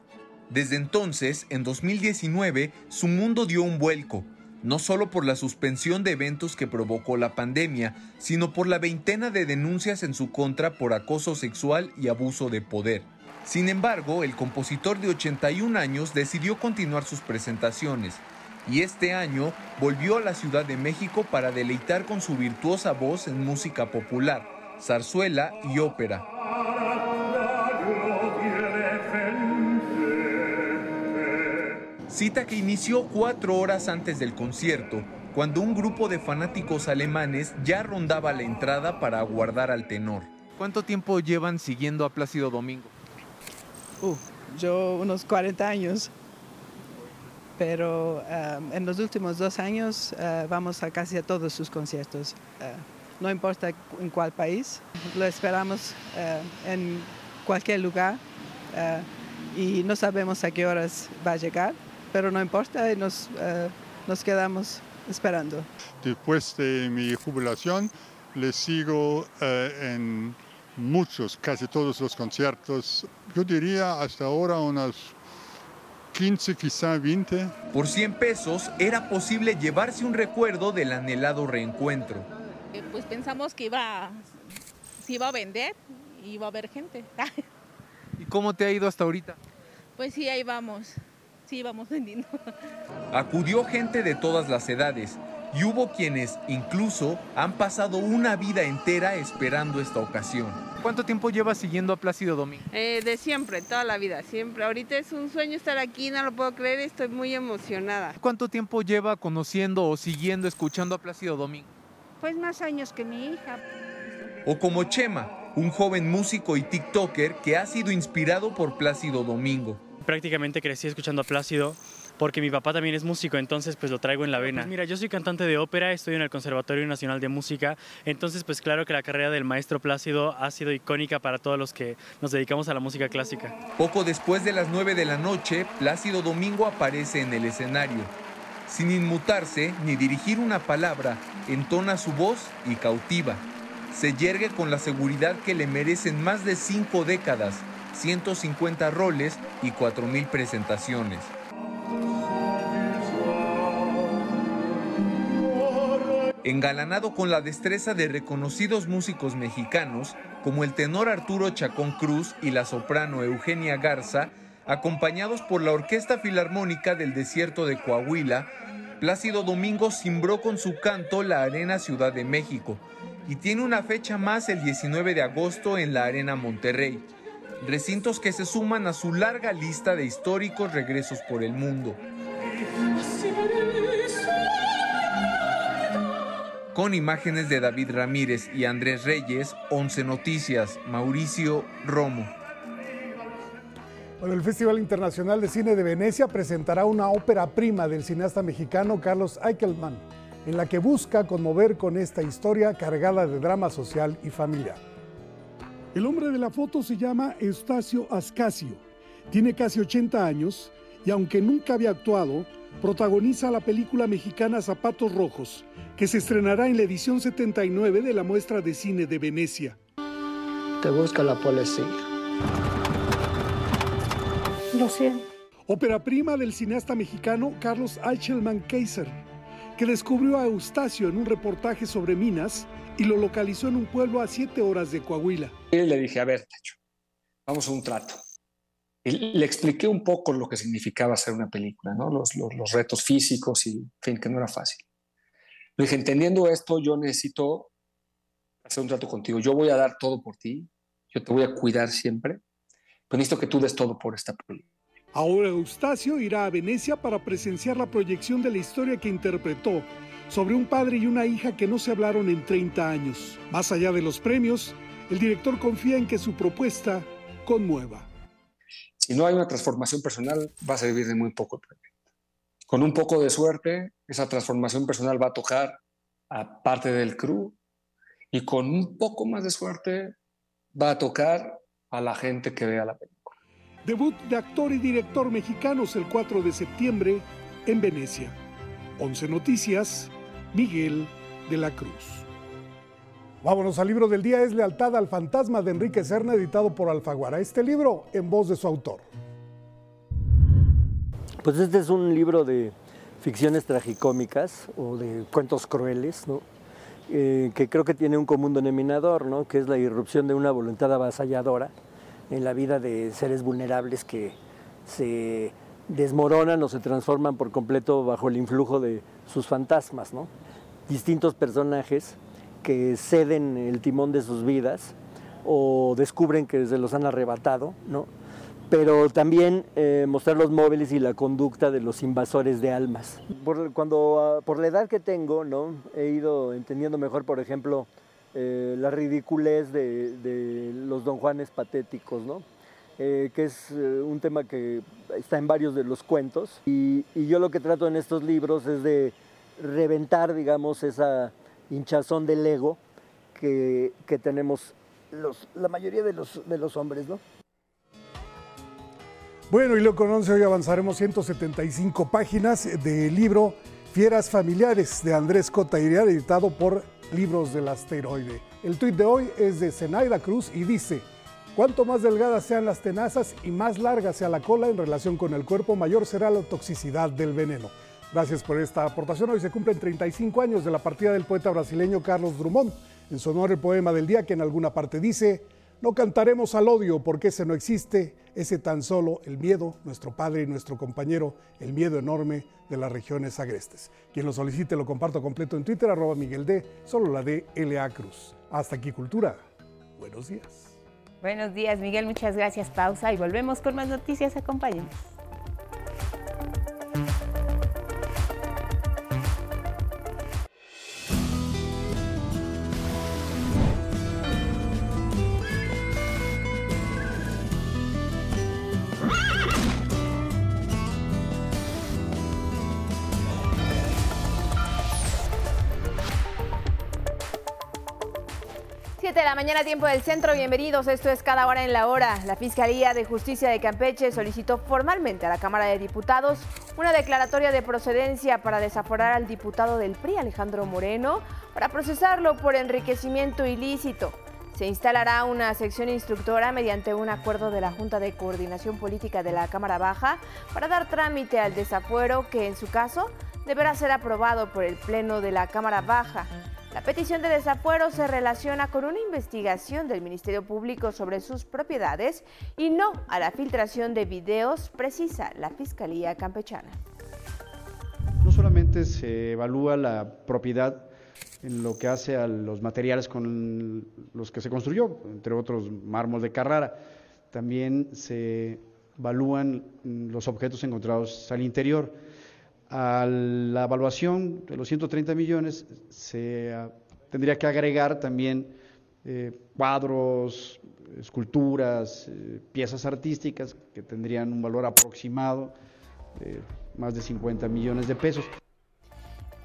Desde entonces, en 2019, su mundo dio un vuelco, no solo por la suspensión de eventos que provocó la pandemia, sino por la veintena de denuncias en su contra por acoso sexual y abuso de poder. Sin embargo, el compositor de 81 años decidió continuar sus presentaciones y este año volvió a la Ciudad de México para deleitar con su virtuosa voz en música popular, zarzuela y ópera. Cita que inició cuatro horas antes del concierto, cuando un grupo de fanáticos alemanes ya rondaba la entrada para aguardar al tenor. ¿Cuánto tiempo llevan siguiendo a Plácido Domingo? Uh, yo unos 40 años, pero um, en los últimos dos años uh, vamos a casi a todos sus conciertos. Uh, no importa en cuál país, lo esperamos uh, en cualquier lugar y no sabemos a qué horas va a llegar pero no importa, nos, eh, nos quedamos esperando. Después de mi jubilación, le sigo eh, en muchos, casi todos los conciertos. Yo diría hasta ahora unos 15, quizá 20. Por 100 pesos era posible llevarse un recuerdo del anhelado reencuentro. Eh, pues pensamos que iba, se iba a vender y iba a haber gente. <laughs> ¿Y cómo te ha ido hasta ahorita? Pues sí, ahí vamos sí vamos vendiendo. <laughs> Acudió gente de todas las edades y hubo quienes incluso han pasado una vida entera esperando esta ocasión. ¿Cuánto tiempo llevas siguiendo a Plácido Domingo? Eh, de siempre, toda la vida, siempre. Ahorita es un sueño estar aquí, no lo puedo creer, estoy muy emocionada. ¿Cuánto tiempo lleva conociendo o siguiendo, escuchando a Plácido Domingo? Pues más años que mi hija. O como Chema, un joven músico y TikToker que ha sido inspirado por Plácido Domingo prácticamente crecí escuchando a Plácido porque mi papá también es músico, entonces pues lo traigo en la vena. Pues mira, yo soy cantante de ópera, estoy en el Conservatorio Nacional de Música, entonces pues claro que la carrera del maestro Plácido ha sido icónica para todos los que nos dedicamos a la música clásica. Poco después de las 9 de la noche, Plácido Domingo aparece en el escenario. Sin inmutarse ni dirigir una palabra, entona su voz y cautiva. Se yergue con la seguridad que le merecen más de cinco décadas, 150 roles y 4.000 presentaciones. Engalanado con la destreza de reconocidos músicos mexicanos, como el tenor Arturo Chacón Cruz y la soprano Eugenia Garza, acompañados por la Orquesta Filarmónica del Desierto de Coahuila, Plácido Domingo cimbró con su canto la Arena Ciudad de México y tiene una fecha más el 19 de agosto en la Arena Monterrey, recintos que se suman a su larga lista de históricos regresos por el mundo. Con imágenes de David Ramírez y Andrés Reyes, 11 Noticias, Mauricio Romo. El Festival Internacional de Cine de Venecia presentará una ópera prima del cineasta mexicano Carlos Eichelman, en la que busca conmover con esta historia cargada de drama social y familiar. El hombre de la foto se llama Eustacio Ascasio. Tiene casi 80 años y aunque nunca había actuado, protagoniza la película mexicana Zapatos Rojos, que se estrenará en la edición 79 de la muestra de cine de Venecia. Te busca la policía. Lo siento. Ópera prima del cineasta mexicano Carlos Eichelman Kaiser, que descubrió a Eustacio en un reportaje sobre minas y lo localizó en un pueblo a siete horas de Coahuila. Y le dije, a ver, Tacho, vamos a un trato. Y le expliqué un poco lo que significaba hacer una película, ¿no? los, los, los retos físicos y, en fin, que no era fácil. Le dije, entendiendo esto, yo necesito hacer un trato contigo. Yo voy a dar todo por ti, yo te voy a cuidar siempre, pero necesito que tú des todo por esta película. Ahora Eustacio irá a Venecia para presenciar la proyección de la historia que interpretó sobre un padre y una hija que no se hablaron en 30 años. Más allá de los premios, el director confía en que su propuesta conmueva. Si no hay una transformación personal, va a servir de muy poco. Con un poco de suerte, esa transformación personal va a tocar a parte del crew y con un poco más de suerte va a tocar a la gente que vea la película. Debut de actor y director mexicanos el 4 de septiembre en Venecia. 11 Noticias, Miguel de la Cruz. Vámonos al libro del día, es Lealtad al Fantasma de Enrique Serna, editado por Alfaguara. Este libro en voz de su autor. Pues este es un libro de ficciones tragicómicas o de cuentos crueles, ¿no? Eh, que creo que tiene un común denominador, ¿no? que es la irrupción de una voluntad avasalladora en la vida de seres vulnerables que se desmoronan o se transforman por completo bajo el influjo de sus fantasmas. ¿no? Distintos personajes que ceden el timón de sus vidas o descubren que se los han arrebatado, ¿no? pero también eh, mostrar los móviles y la conducta de los invasores de almas. Por, cuando, uh, por la edad que tengo, ¿no? he ido entendiendo mejor, por ejemplo, eh, la ridiculez de, de, los don Juanes patéticos, ¿no? Eh, que es un tema que está en varios de los cuentos. Y, yo lo que trato en estos libros es de reventar, digamos, esa hinchazón del ego que, que tenemos los, la mayoría de los, de los hombres, ¿no? Bueno, y lo con 11 hoy avanzaremos 175 páginas del libro Fieras Familiares de Andrés Cota editado por Libros del Asteroide. El tuit de hoy es de Zenaida Cruz y dice, cuanto más delgadas sean las tenazas y más larga sea la cola en relación con el cuerpo, mayor será la toxicidad del veneno. Gracias por esta aportación. Hoy se cumplen 35 años de la partida del poeta brasileño Carlos Drummond. En su honor el poema del día que en alguna parte dice, no cantaremos al odio porque ese no existe, ese tan solo el miedo, nuestro padre y nuestro compañero, el miedo enorme de las regiones agrestes. Quien lo solicite lo comparto completo en Twitter, arroba Miguel D, solo la de LA Cruz. Hasta aquí Cultura. Buenos días. Buenos días, Miguel. Muchas gracias. Pausa y volvemos con más noticias. Acompáñenos. Mañana, tiempo del centro. Bienvenidos. Esto es Cada Hora en la Hora. La Fiscalía de Justicia de Campeche solicitó formalmente a la Cámara de Diputados una declaratoria de procedencia para desaforar al diputado del PRI, Alejandro Moreno, para procesarlo por enriquecimiento ilícito. Se instalará una sección instructora mediante un acuerdo de la Junta de Coordinación Política de la Cámara Baja para dar trámite al desafuero que, en su caso, deberá ser aprobado por el Pleno de la Cámara Baja. La petición de desafuero se relaciona con una investigación del Ministerio Público sobre sus propiedades y no a la filtración de videos, precisa la Fiscalía Campechana. No solamente se evalúa la propiedad en lo que hace a los materiales con los que se construyó, entre otros mármol de Carrara, también se evalúan los objetos encontrados al interior. A la evaluación de los 130 millones se ah, tendría que agregar también eh, cuadros, esculturas, eh, piezas artísticas que tendrían un valor aproximado de más de 50 millones de pesos.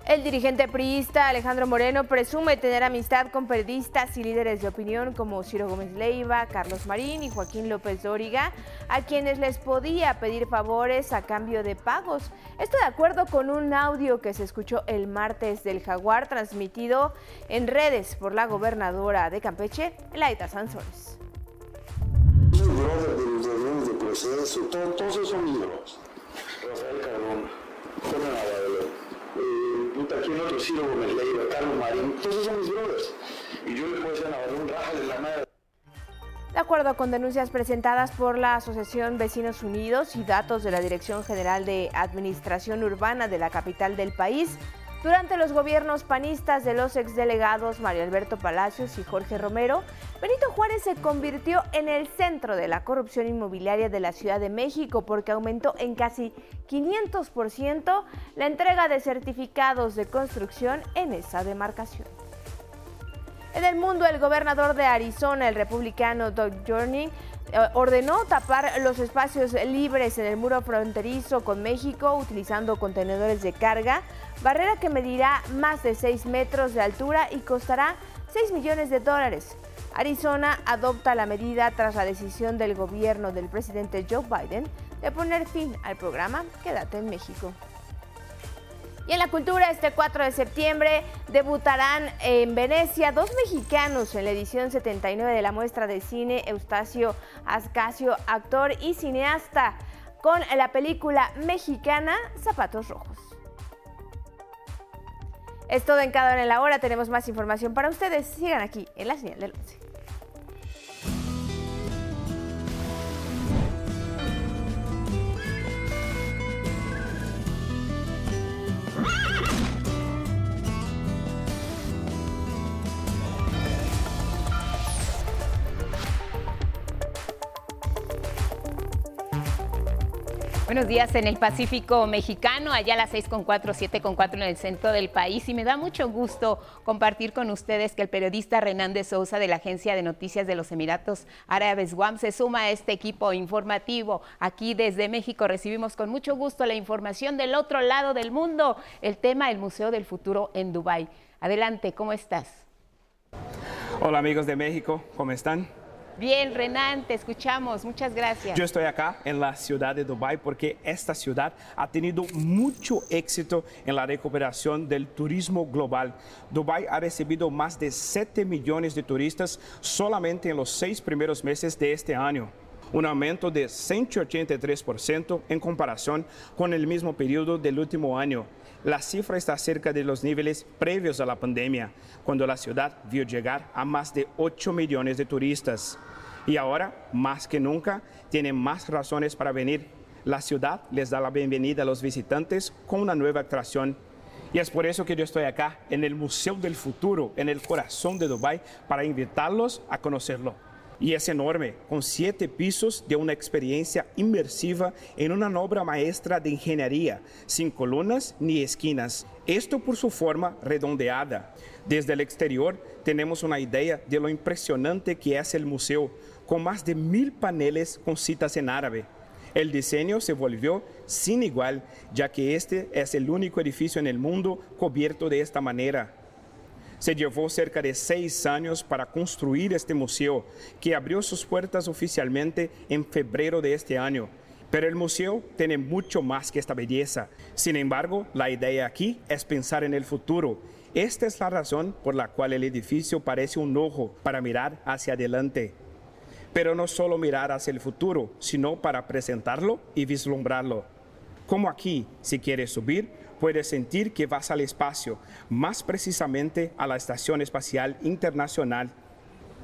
El dirigente priista Alejandro Moreno presume tener amistad con periodistas y líderes de opinión como Ciro Gómez Leiva, Carlos Marín y Joaquín López Dóriga, a quienes les podía pedir favores a cambio de pagos. Esto de acuerdo con un audio que se escuchó el martes del Jaguar transmitido en redes por la gobernadora de Campeche, Laita son Rafael aquí otro, Carlos Marín, todos son mis. Y yo le puedo Navarro, rájale la madre. De acuerdo con denuncias presentadas por la Asociación Vecinos Unidos y datos de la Dirección General de Administración Urbana de la capital del país, durante los gobiernos panistas de los exdelegados Mario Alberto Palacios y Jorge Romero, Benito Juárez se convirtió en el centro de la corrupción inmobiliaria de la Ciudad de México porque aumentó en casi 500% la entrega de certificados de construcción en esa demarcación. En el mundo, el gobernador de Arizona, el republicano Doug Journey, ordenó tapar los espacios libres en el muro fronterizo con México utilizando contenedores de carga, barrera que medirá más de 6 metros de altura y costará 6 millones de dólares. Arizona adopta la medida tras la decisión del gobierno del presidente Joe Biden de poner fin al programa Quédate en México. Y en la cultura, este 4 de septiembre debutarán en Venecia dos mexicanos en la edición 79 de la muestra de cine Eustacio Ascasio, actor y cineasta, con la película mexicana Zapatos Rojos. Es todo en cada hora en la hora. Tenemos más información para ustedes. Sigan aquí en la señal del 11. Buenos días en el Pacífico mexicano, allá a las 6.4, 7.4 en el centro del país y me da mucho gusto compartir con ustedes que el periodista Renan de Sousa de la Agencia de Noticias de los Emiratos Árabes Guam se suma a este equipo informativo. Aquí desde México recibimos con mucho gusto la información del otro lado del mundo, el tema del Museo del Futuro en Dubái. Adelante, ¿cómo estás? Hola amigos de México, ¿cómo están? Bien, Renan, te escuchamos. Muchas gracias. Yo estoy acá en la ciudad de Dubái porque esta ciudad ha tenido mucho éxito en la recuperación del turismo global. Dubái ha recibido más de 7 millones de turistas solamente en los seis primeros meses de este año un aumento de 183% en comparación con el mismo periodo del último año. La cifra está cerca de los niveles previos a la pandemia, cuando la ciudad vio llegar a más de 8 millones de turistas. Y ahora, más que nunca, tienen más razones para venir. La ciudad les da la bienvenida a los visitantes con una nueva atracción. Y es por eso que yo estoy acá, en el Museo del Futuro, en el corazón de Dubái, para invitarlos a conocerlo y es enorme, con siete pisos de una experiencia inmersiva en una obra maestra de ingeniería, sin columnas ni esquinas. Esto por su forma redondeada. Desde el exterior tenemos una idea de lo impresionante que es el museo, con más de mil paneles con citas en árabe. El diseño se volvió sin igual, ya que este es el único edificio en el mundo cubierto de esta manera Se llevó cerca de seis años para construir este museo, que abrió sus puertas oficialmente en febrero de este año. Pero el museo tiene mucho más que esta belleza. Sin embargo, la idea aquí es pensar en el futuro. Esta es la razón por la cual el edificio parece un ojo para mirar hacia adelante. Pero no solo mirar hacia el futuro, sino para presentarlo y vislumbrarlo. Como aquí, si quieres subir, puedes sentir que vas al espacio, más precisamente a la Estación Espacial Internacional.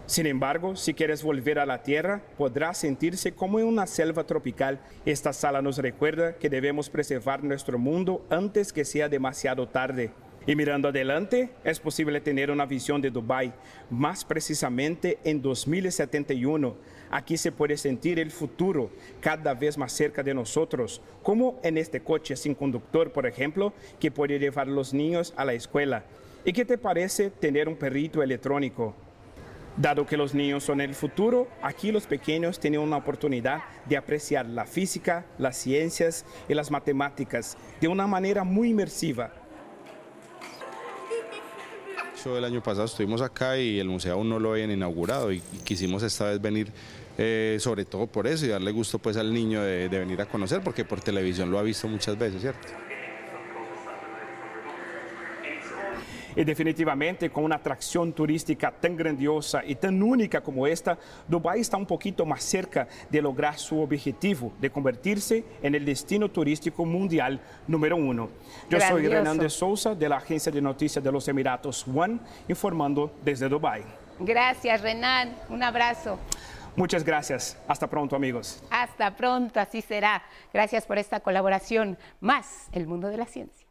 Sin embargo, si quieres volver a la Tierra, podrás sentirse como en una selva tropical. Esta sala nos recuerda que debemos preservar nuestro mundo antes que sea demasiado tarde. Y mirando adelante, es posible tener una visión de Dubái, más precisamente en 2071. Aquí se puede sentir el futuro cada vez más cerca de nosotros, como en este coche sin conductor, por ejemplo, que puede llevar a los niños a la escuela. ¿Y qué te parece tener un perrito electrónico? Dado que los niños son el futuro, aquí los pequeños tienen una oportunidad de apreciar la física, las ciencias y las matemáticas de una manera muy inmersiva el año pasado estuvimos acá y el museo aún no lo habían inaugurado y, quisimos esta vez venir eh, sobre todo por eso y darle gusto pues al niño de, de venir a conocer porque por televisión lo ha visto muchas veces, ¿cierto? Y definitivamente con una atracción turística tan grandiosa y tan única como esta, Dubái está un poquito más cerca de lograr su objetivo de convertirse en el destino turístico mundial número uno. Yo soy Renan de Sousa de la agencia de noticias de los Emiratos One, informando desde Dubái. Gracias, Renan. Un abrazo. Muchas gracias. Hasta pronto, amigos. Hasta pronto, así será. Gracias por esta colaboración. Más el mundo de la ciencia.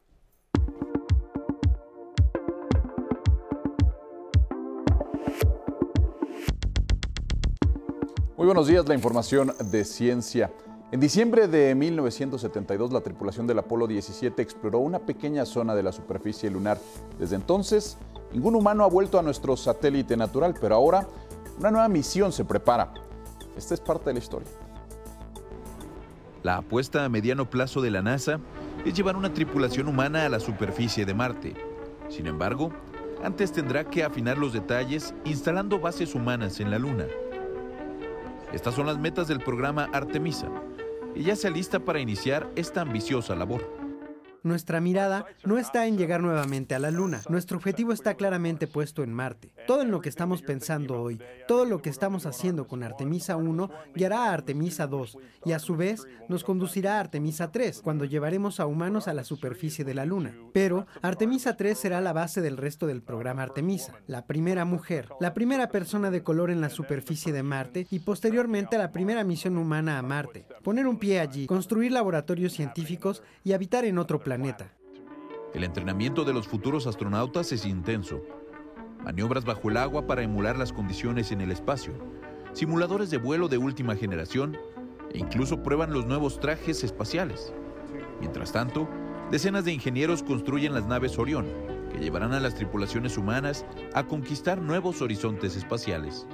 Muy buenos días, la información de ciencia. En diciembre de 1972, la tripulación del Apolo 17 exploró una pequeña zona de la superficie lunar. Desde entonces, ningún humano ha vuelto a nuestro satélite natural, pero ahora una nueva misión se prepara. Esta es parte de la historia. La apuesta a mediano plazo de la NASA es llevar una tripulación humana a la superficie de Marte. Sin embargo, antes tendrá que afinar los detalles instalando bases humanas en la Luna. Estas son las metas del programa Artemisa y ya se alista para iniciar esta ambiciosa labor. Nuestra mirada no está en llegar nuevamente a la Luna. Nuestro objetivo está claramente puesto en Marte. Todo en lo que estamos pensando hoy, todo lo que estamos haciendo con Artemisa 1, guiará a Artemisa 2 y a su vez nos conducirá a Artemisa 3 cuando llevaremos a humanos a la superficie de la Luna. Pero Artemisa 3 será la base del resto del programa Artemisa. La primera mujer, la primera persona de color en la superficie de Marte y posteriormente la primera misión humana a Marte. Poner un pie allí, construir laboratorios científicos y habitar en otro planeta el entrenamiento de los futuros astronautas es intenso. Maniobras bajo el agua para emular las condiciones en el espacio, simuladores de vuelo de última generación e incluso prueban los nuevos trajes espaciales. Mientras tanto, decenas de ingenieros construyen las naves Orión, que llevarán a las tripulaciones humanas a conquistar nuevos horizontes espaciales.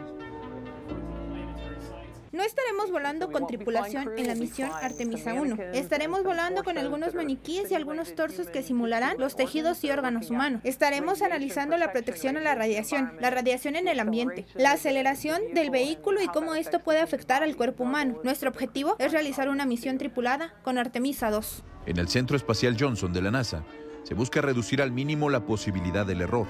No estaremos volando con tripulación en la misión Artemisa 1. Estaremos volando con algunos maniquíes y algunos torsos que simularán los tejidos y órganos humanos. Estaremos analizando la protección a la radiación, la radiación en el ambiente, la aceleración del vehículo y cómo esto puede afectar al cuerpo humano. Nuestro objetivo es realizar una misión tripulada con Artemisa 2. En el Centro Espacial Johnson de la NASA se busca reducir al mínimo la posibilidad del error.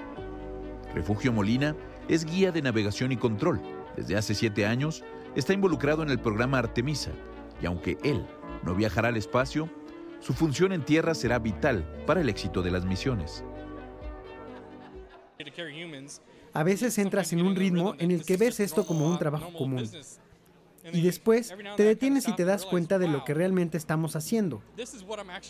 Refugio Molina es guía de navegación y control. Desde hace siete años está involucrado en el programa Artemisa y aunque él no viajará al espacio, su función en tierra será vital para el éxito de las misiones. A veces entras en un ritmo en el que ves esto como un trabajo común. Y después te detienes y te das cuenta de lo que realmente estamos haciendo.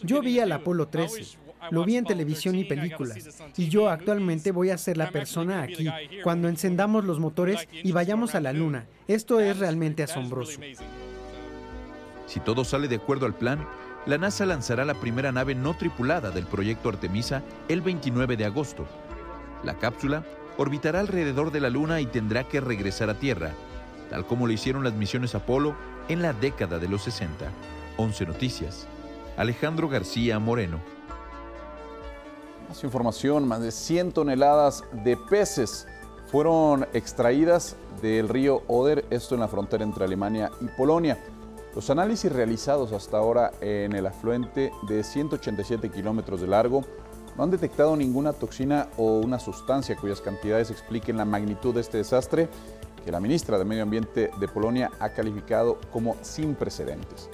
Yo vi al Apolo 13, lo vi en televisión y películas, y yo actualmente voy a ser la persona aquí, cuando encendamos los motores y vayamos a la Luna. Esto es realmente asombroso. Si todo sale de acuerdo al plan, la NASA lanzará la primera nave no tripulada del proyecto Artemisa el 29 de agosto. La cápsula orbitará alrededor de la Luna y tendrá que regresar a Tierra tal como lo hicieron las misiones Apolo en la década de los 60. 11 Noticias. Alejandro García Moreno. Más información, más de 100 toneladas de peces fueron extraídas del río Oder, esto en la frontera entre Alemania y Polonia. Los análisis realizados hasta ahora en el afluente de 187 kilómetros de largo no han detectado ninguna toxina o una sustancia cuyas cantidades expliquen la magnitud de este desastre que la ministra de Medio Ambiente de Polonia ha calificado como sin precedentes.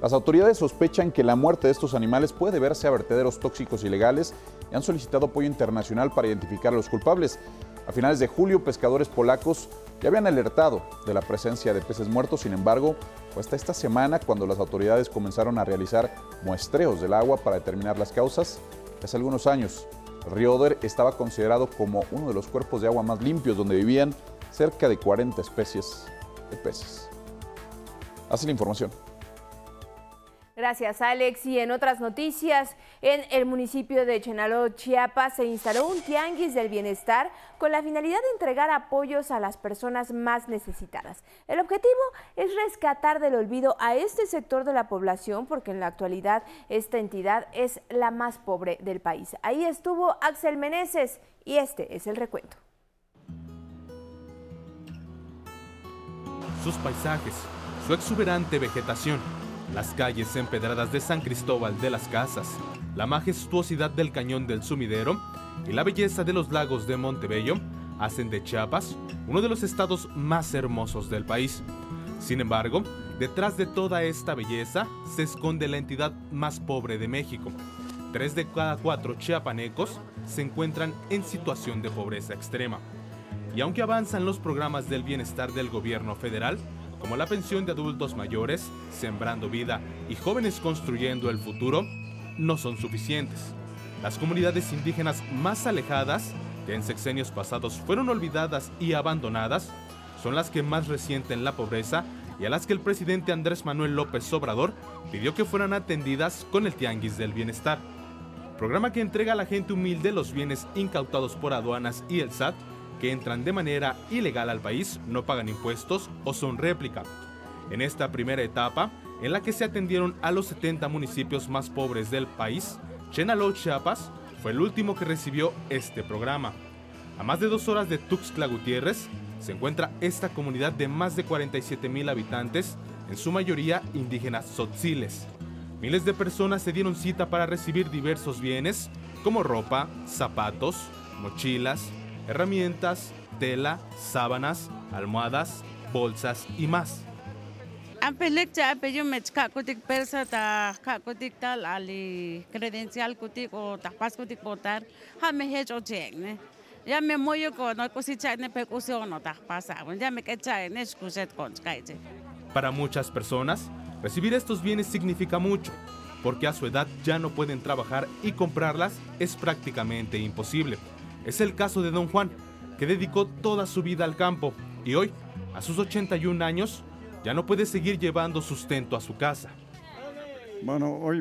Las autoridades sospechan que la muerte de estos animales puede deberse a vertederos tóxicos ilegales y han solicitado apoyo internacional para identificar a los culpables. A finales de julio, pescadores polacos ya habían alertado de la presencia de peces muertos, sin embargo, fue hasta esta semana cuando las autoridades comenzaron a realizar muestreos del agua para determinar las causas. Hace algunos años, el río Oder estaba considerado como uno de los cuerpos de agua más limpios donde vivían cerca de 40 especies de peces. Así la información. Gracias, Alex. Y en otras noticias, en el municipio de Chenaló, Chiapas, se instaló un tianguis del bienestar con la finalidad de entregar apoyos a las personas más necesitadas. El objetivo es rescatar del olvido a este sector de la población porque en la actualidad esta entidad es la más pobre del país. Ahí estuvo Axel Meneses y este es el recuento. Sus paisajes, su exuberante vegetación las calles empedradas de San Cristóbal de las Casas, la majestuosidad del cañón del Sumidero y la belleza de los lagos de Montebello hacen de Chiapas uno de los estados más hermosos del país. Sin embargo, detrás de toda esta belleza se esconde la entidad más pobre de México. Tres de cada cuatro chiapanecos se encuentran en situación de pobreza extrema. Y aunque avanzan los programas del bienestar del gobierno federal, como la pensión de adultos mayores, Sembrando Vida y Jóvenes Construyendo el Futuro, no son suficientes. Las comunidades indígenas más alejadas, que en sexenios pasados fueron olvidadas y abandonadas, son las que más resienten la pobreza y a las que el presidente Andrés Manuel López Obrador pidió que fueran atendidas con el Tianguis del Bienestar, programa que entrega a la gente humilde los bienes incautados por aduanas y el SAT que entran de manera ilegal al país, no pagan impuestos o son réplica. En esta primera etapa, en la que se atendieron a los 70 municipios más pobres del país, Chenaló, Chiapas, fue el último que recibió este programa. A más de dos horas de Tuxtla Gutiérrez, se encuentra esta comunidad de más de 47 mil habitantes, en su mayoría indígenas tzotziles. Miles de personas se dieron cita para recibir diversos bienes como ropa, zapatos, mochilas, herramientas, tela, sábanas, almohadas, bolsas y más. Ampelik cha apello mech kutik persa ta kutik tal ali credencial kutik o ta pas kutik botar ha me hech o ne ya me moyo ko no kusicha ne pe kusio no ta pasa ya me kecha ne skuset con skaite Para muchas personas, recibir estos bienes significa mucho, porque a su edad ya no pueden trabajar y comprarlas es prácticamente imposible. Es el caso de don Juan, que dedicó toda su vida al campo y hoy, a sus 81 años, ya no puede seguir llevando sustento a su casa. Bueno, hoy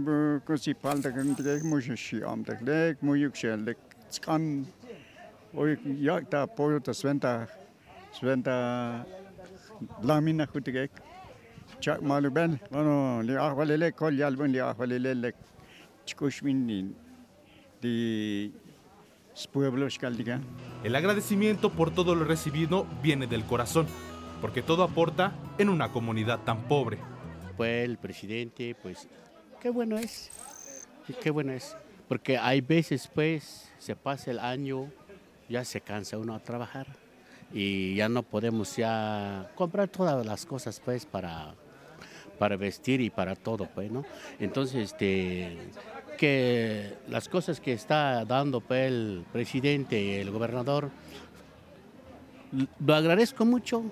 el agradecimiento por todo lo recibido viene del corazón, porque todo aporta en una comunidad tan pobre. Pues el presidente, pues, qué bueno es, qué bueno es, porque hay veces, pues, se pasa el año, ya se cansa uno a trabajar y ya no podemos ya comprar todas las cosas, pues, para, para vestir y para todo, pues, ¿no? Entonces, este que las cosas que está dando pues, el presidente y el gobernador, lo agradezco mucho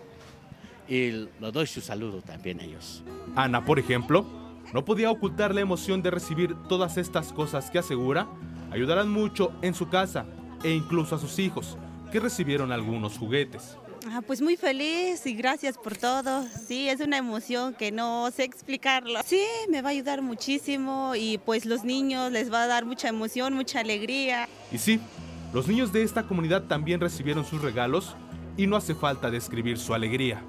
y lo doy su saludo también a ellos. Ana, por ejemplo, no podía ocultar la emoción de recibir todas estas cosas que asegura ayudarán mucho en su casa e incluso a sus hijos, que recibieron algunos juguetes. Ah, pues muy feliz y gracias por todo. Sí, es una emoción que no sé explicarlo. Sí, me va a ayudar muchísimo y pues los niños les va a dar mucha emoción, mucha alegría. Y sí, los niños de esta comunidad también recibieron sus regalos y no hace falta describir su alegría.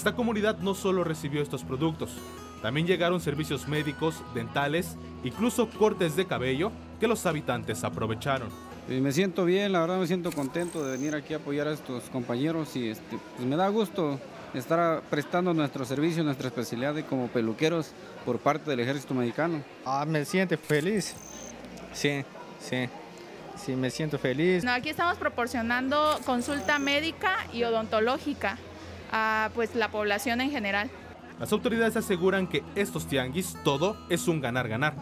Esta comunidad no solo recibió estos productos, también llegaron servicios médicos, dentales, incluso cortes de cabello que los habitantes aprovecharon. Me siento bien, la verdad me siento contento de venir aquí a apoyar a estos compañeros y este, pues me da gusto estar prestando nuestro servicio, nuestra especialidad de como peluqueros por parte del ejército mexicano. Ah, me siento feliz. Sí, sí. Sí, me siento feliz. No, aquí estamos proporcionando consulta médica y odontológica a pues, la población en general. Las autoridades aseguran que estos tianguis todo es un ganar-ganar,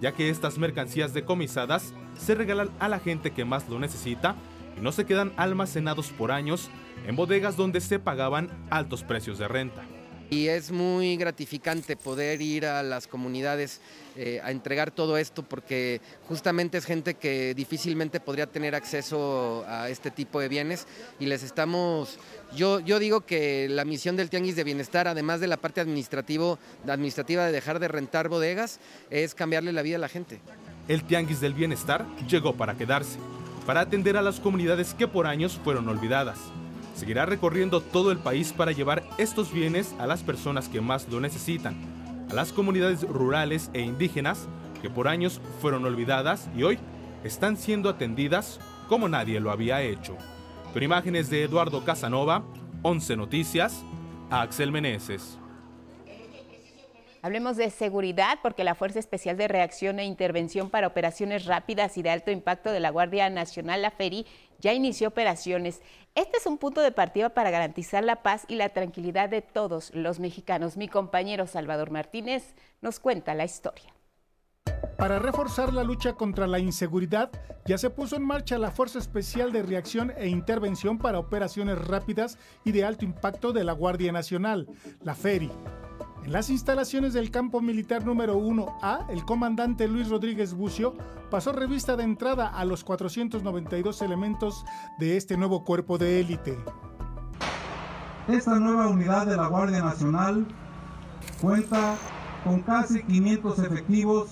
ya que estas mercancías decomisadas se regalan a la gente que más lo necesita y no se quedan almacenados por años en bodegas donde se pagaban altos precios de renta. Y es muy gratificante poder ir a las comunidades eh, a entregar todo esto porque justamente es gente que difícilmente podría tener acceso a este tipo de bienes y les estamos, yo, yo digo que la misión del Tianguis de Bienestar, además de la parte administrativo, administrativa de dejar de rentar bodegas, es cambiarle la vida a la gente. El Tianguis del Bienestar llegó para quedarse, para atender a las comunidades que por años fueron olvidadas seguirá recorriendo todo el país para llevar estos bienes a las personas que más lo necesitan, a las comunidades rurales e indígenas que por años fueron olvidadas y hoy están siendo atendidas como nadie lo había hecho. Con imágenes de Eduardo Casanova, 11 Noticias, Axel Meneses. Hablemos de seguridad porque la Fuerza Especial de Reacción e Intervención para Operaciones Rápidas y de Alto Impacto de la Guardia Nacional, la FERI, ya inició operaciones. Este es un punto de partida para garantizar la paz y la tranquilidad de todos los mexicanos. Mi compañero Salvador Martínez nos cuenta la historia. Para reforzar la lucha contra la inseguridad, ya se puso en marcha la Fuerza Especial de Reacción e Intervención para Operaciones Rápidas y de Alto Impacto de la Guardia Nacional, la FERI. Las instalaciones del campo militar número 1A, el comandante Luis Rodríguez Bucio pasó revista de entrada a los 492 elementos de este nuevo cuerpo de élite. Esta nueva unidad de la Guardia Nacional cuenta con casi 500 efectivos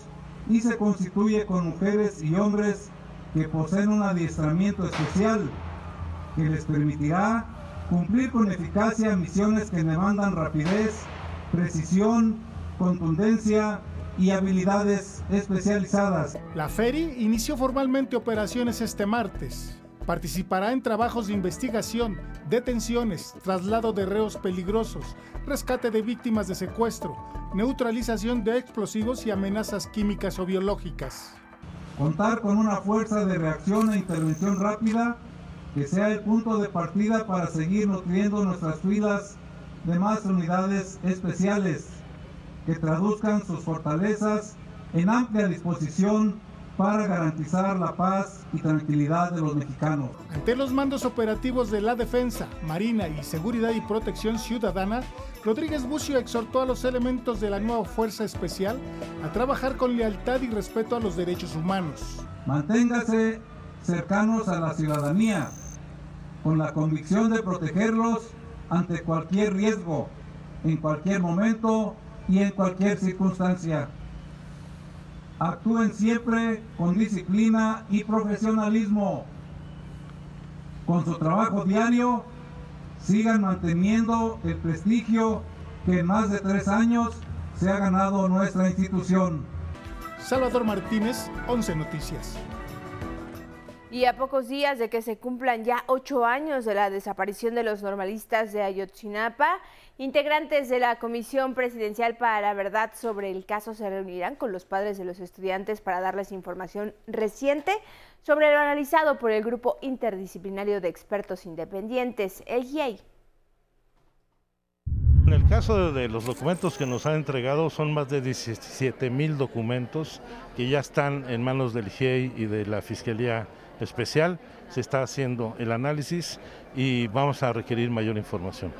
y se constituye con mujeres y hombres que poseen un adiestramiento especial que les permitirá cumplir con eficacia misiones que demandan rapidez precisión, contundencia y habilidades especializadas. La FERI inició formalmente operaciones este martes. Participará en trabajos de investigación, detenciones, traslado de reos peligrosos, rescate de víctimas de secuestro, neutralización de explosivos y amenazas químicas o biológicas. Contar con una fuerza de reacción e intervención rápida que sea el punto de partida para seguir nutriendo nuestras filas de más unidades especiales que traduzcan sus fortalezas en amplia disposición para garantizar la paz y tranquilidad de los mexicanos. Ante los mandos operativos de la Defensa, Marina y Seguridad y Protección Ciudadana, Rodríguez Bucio exhortó a los elementos de la nueva Fuerza Especial a trabajar con lealtad y respeto a los derechos humanos. Manténgase cercanos a la ciudadanía, con la convicción de protegerlos ante cualquier riesgo, en cualquier momento y en cualquier circunstancia. Actúen siempre con disciplina y profesionalismo. Con su trabajo diario, sigan manteniendo el prestigio que en más de tres años se ha ganado nuestra institución. Salvador Martínez, 11 Noticias. Y a pocos días de que se cumplan ya ocho años de la desaparición de los normalistas de Ayotzinapa, integrantes de la Comisión Presidencial para la Verdad sobre el caso se reunirán con los padres de los estudiantes para darles información reciente sobre lo analizado por el Grupo Interdisciplinario de Expertos Independientes, el GIEI. En el caso de los documentos que nos han entregado, son más de 17 mil documentos que ya están en manos del GIEI y de la Fiscalía especial, se está haciendo el análisis y vamos a requerir mayor información.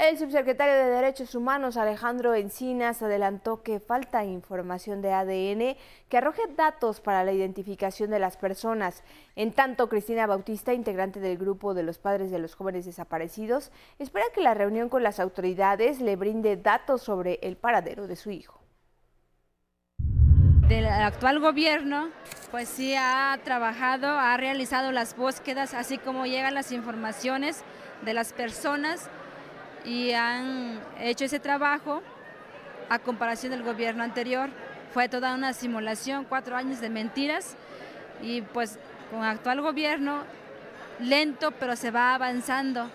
El subsecretario de Derechos Humanos, Alejandro Encinas, adelantó que falta información de ADN que arroje datos para la identificación de las personas. En tanto, Cristina Bautista, integrante del grupo de los padres de los jóvenes desaparecidos, espera que la reunión con las autoridades le brinde datos sobre el paradero de su hijo del actual gobierno, pues sí ha trabajado, ha realizado las búsquedas, así como llegan las informaciones de las personas y han hecho ese trabajo a comparación del gobierno anterior. Fue toda una simulación, cuatro años de mentiras y pues con el actual gobierno, lento pero se va avanzando,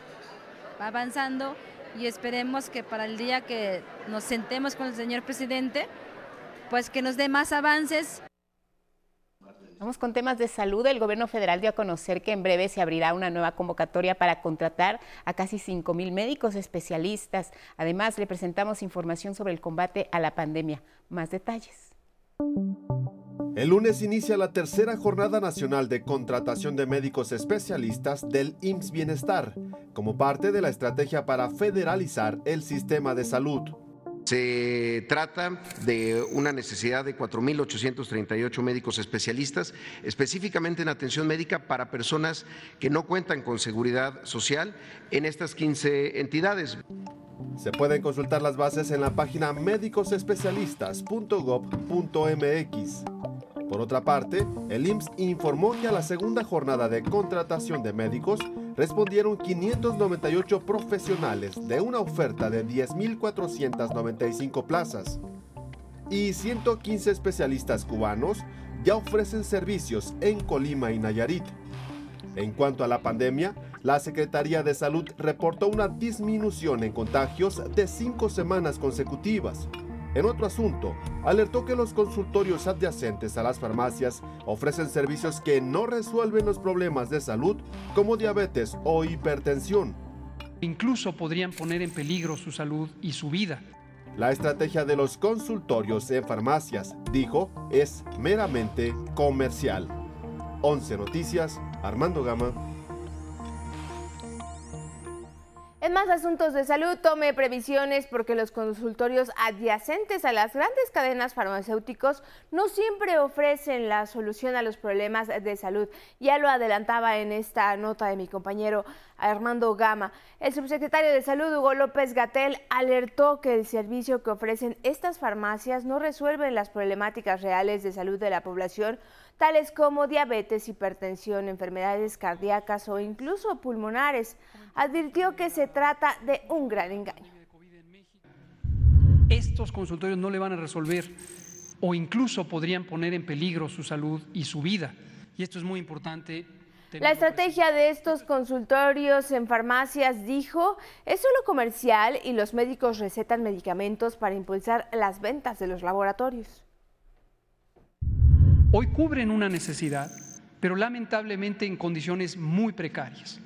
va avanzando y esperemos que para el día que nos sentemos con el señor presidente, pues que nos dé más avances. Vamos con temas de salud. El gobierno federal dio a conocer que en breve se abrirá una nueva convocatoria para contratar a casi 5 mil médicos especialistas. Además, le presentamos información sobre el combate a la pandemia. Más detalles. El lunes inicia la tercera jornada nacional de contratación de médicos especialistas del IMSS Bienestar, como parte de la estrategia para federalizar el sistema de salud. Se trata de una necesidad de 4.838 médicos especialistas, específicamente en atención médica para personas que no cuentan con seguridad social en estas 15 entidades. Se pueden consultar las bases en la página médicosespecialistas.gov.mx. Por otra parte, el IMSS informó que a la segunda jornada de contratación de médicos respondieron 598 profesionales de una oferta de 10.495 plazas y 115 especialistas cubanos ya ofrecen servicios en Colima y Nayarit. En cuanto a la pandemia, la Secretaría de Salud reportó una disminución en contagios de cinco semanas consecutivas. En otro asunto, alertó que los consultorios adyacentes a las farmacias ofrecen servicios que no resuelven los problemas de salud como diabetes o hipertensión. Incluso podrían poner en peligro su salud y su vida. La estrategia de los consultorios en farmacias, dijo, es meramente comercial. 11 Noticias, Armando Gama. En más asuntos de salud, tome previsiones porque los consultorios adyacentes a las grandes cadenas farmacéuticos no siempre ofrecen la solución a los problemas de salud. Ya lo adelantaba en esta nota de mi compañero Armando Gama. El subsecretario de Salud, Hugo López Gatel, alertó que el servicio que ofrecen estas farmacias no resuelve las problemáticas reales de salud de la población tales como diabetes, hipertensión, enfermedades cardíacas o incluso pulmonares. Advirtió que se trata de un gran engaño. Estos consultorios no le van a resolver o incluso podrían poner en peligro su salud y su vida. Y esto es muy importante la estrategia de estos consultorios en farmacias, dijo, es solo comercial y los médicos recetan medicamentos para impulsar las ventas de los laboratorios. Hoy cubren una necesidad, pero lamentablemente en condiciones muy precarias.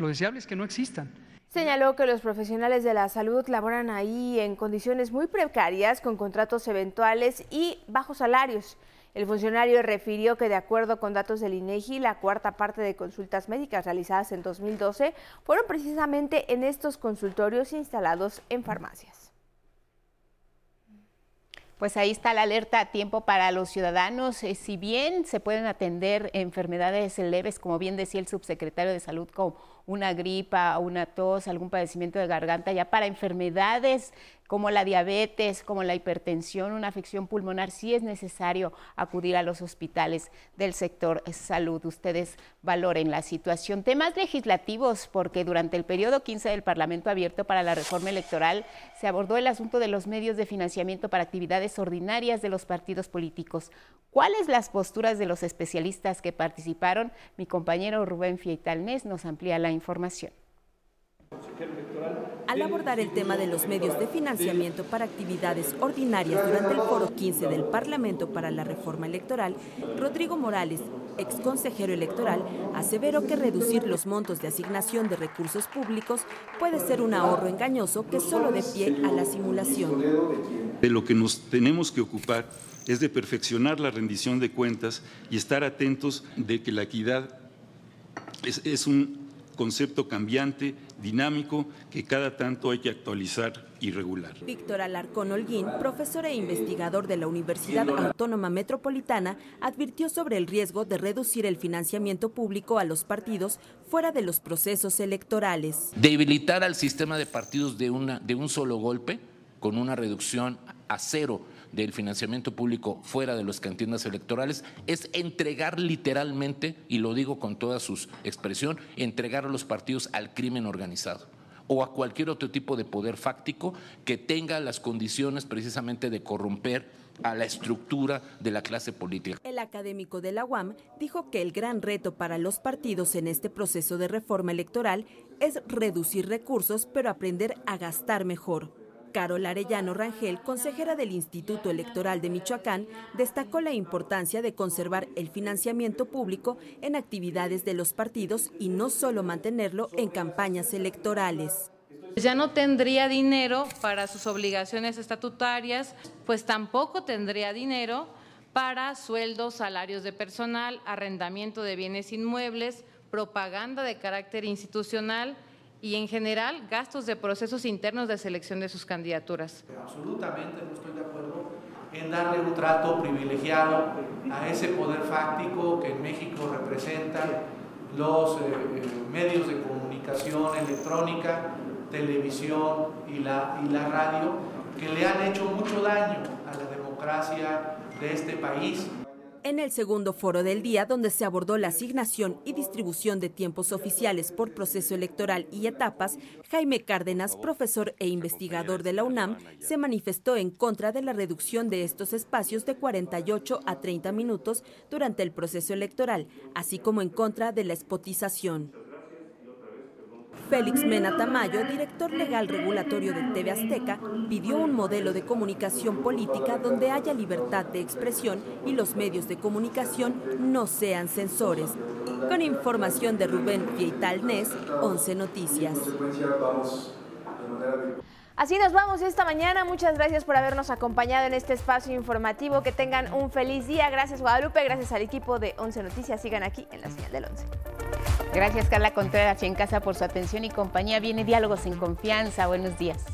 Lo deseable es que no existan. Señaló que los profesionales de la salud laboran ahí en condiciones muy precarias, con contratos eventuales y bajos salarios. El funcionario refirió que de acuerdo con datos del INEGI, la cuarta parte de consultas médicas realizadas en 2012 fueron precisamente en estos consultorios instalados en farmacias pues ahí está la alerta a tiempo para los ciudadanos. Eh, si bien se pueden atender enfermedades leves, como bien decía el subsecretario de Salud, como una gripa, una tos, algún padecimiento de garganta, ya para enfermedades como la diabetes, como la hipertensión, una afección pulmonar, sí es necesario acudir a los hospitales del sector salud. Ustedes valoren la situación. Temas legislativos, porque durante el periodo 15 del Parlamento abierto para la reforma electoral se abordó el asunto de los medios de financiamiento para actividades ordinarias de los partidos políticos. ¿Cuáles las posturas de los especialistas que participaron? Mi compañero Rubén Fieitalnés nos amplía la información. Al abordar el tema de los medios de financiamiento para actividades ordinarias durante el foro 15 del Parlamento para la Reforma Electoral, Rodrigo Morales, ex consejero electoral, aseveró que reducir los montos de asignación de recursos públicos puede ser un ahorro engañoso que solo de pie a la simulación. De lo que nos tenemos que ocupar es de perfeccionar la rendición de cuentas y estar atentos de que la equidad es un concepto cambiante, dinámico, que cada tanto hay que actualizar y regular. Víctor Alarcón Holguín, profesor e investigador de la Universidad Autónoma Metropolitana, advirtió sobre el riesgo de reducir el financiamiento público a los partidos fuera de los procesos electorales. Debilitar al sistema de partidos de, una, de un solo golpe, con una reducción a cero del financiamiento público fuera de las cantinas electorales es entregar literalmente, y lo digo con toda su expresión, entregar a los partidos al crimen organizado o a cualquier otro tipo de poder fáctico que tenga las condiciones precisamente de corromper a la estructura de la clase política. El académico de la UAM dijo que el gran reto para los partidos en este proceso de reforma electoral es reducir recursos, pero aprender a gastar mejor. Carol Arellano Rangel, consejera del Instituto Electoral de Michoacán, destacó la importancia de conservar el financiamiento público en actividades de los partidos y no solo mantenerlo en campañas electorales. Ya no tendría dinero para sus obligaciones estatutarias, pues tampoco tendría dinero para sueldos, salarios de personal, arrendamiento de bienes inmuebles, propaganda de carácter institucional, y en general gastos de procesos internos de selección de sus candidaturas. Absolutamente no estoy de acuerdo en darle un trato privilegiado a ese poder fáctico que en México representan los eh, eh, medios de comunicación electrónica, televisión y la, y la radio, que le han hecho mucho daño a la democracia de este país en el segundo foro del día, donde se abordó la asignación y distribución de tiempos oficiales por proceso electoral y etapas, Jaime Cárdenas, profesor e investigador de la UNAM, se manifestó en contra de la reducción de estos espacios de 48 a 30 minutos durante el proceso electoral, así como en contra de la espotización. Félix Mena Tamayo, director legal regulatorio de TV Azteca, pidió un modelo de comunicación política donde haya libertad de expresión y los medios de comunicación no sean censores. Con información de Rubén Fieital Nes, 11 Noticias. Así nos vamos esta mañana. Muchas gracias por habernos acompañado en este espacio informativo. Que tengan un feliz día. Gracias Guadalupe, gracias al equipo de 11 Noticias. Sigan aquí en la señal del 11. Gracias Carla Contreras y en casa por su atención y compañía. Viene Diálogos en Confianza. Buenos días.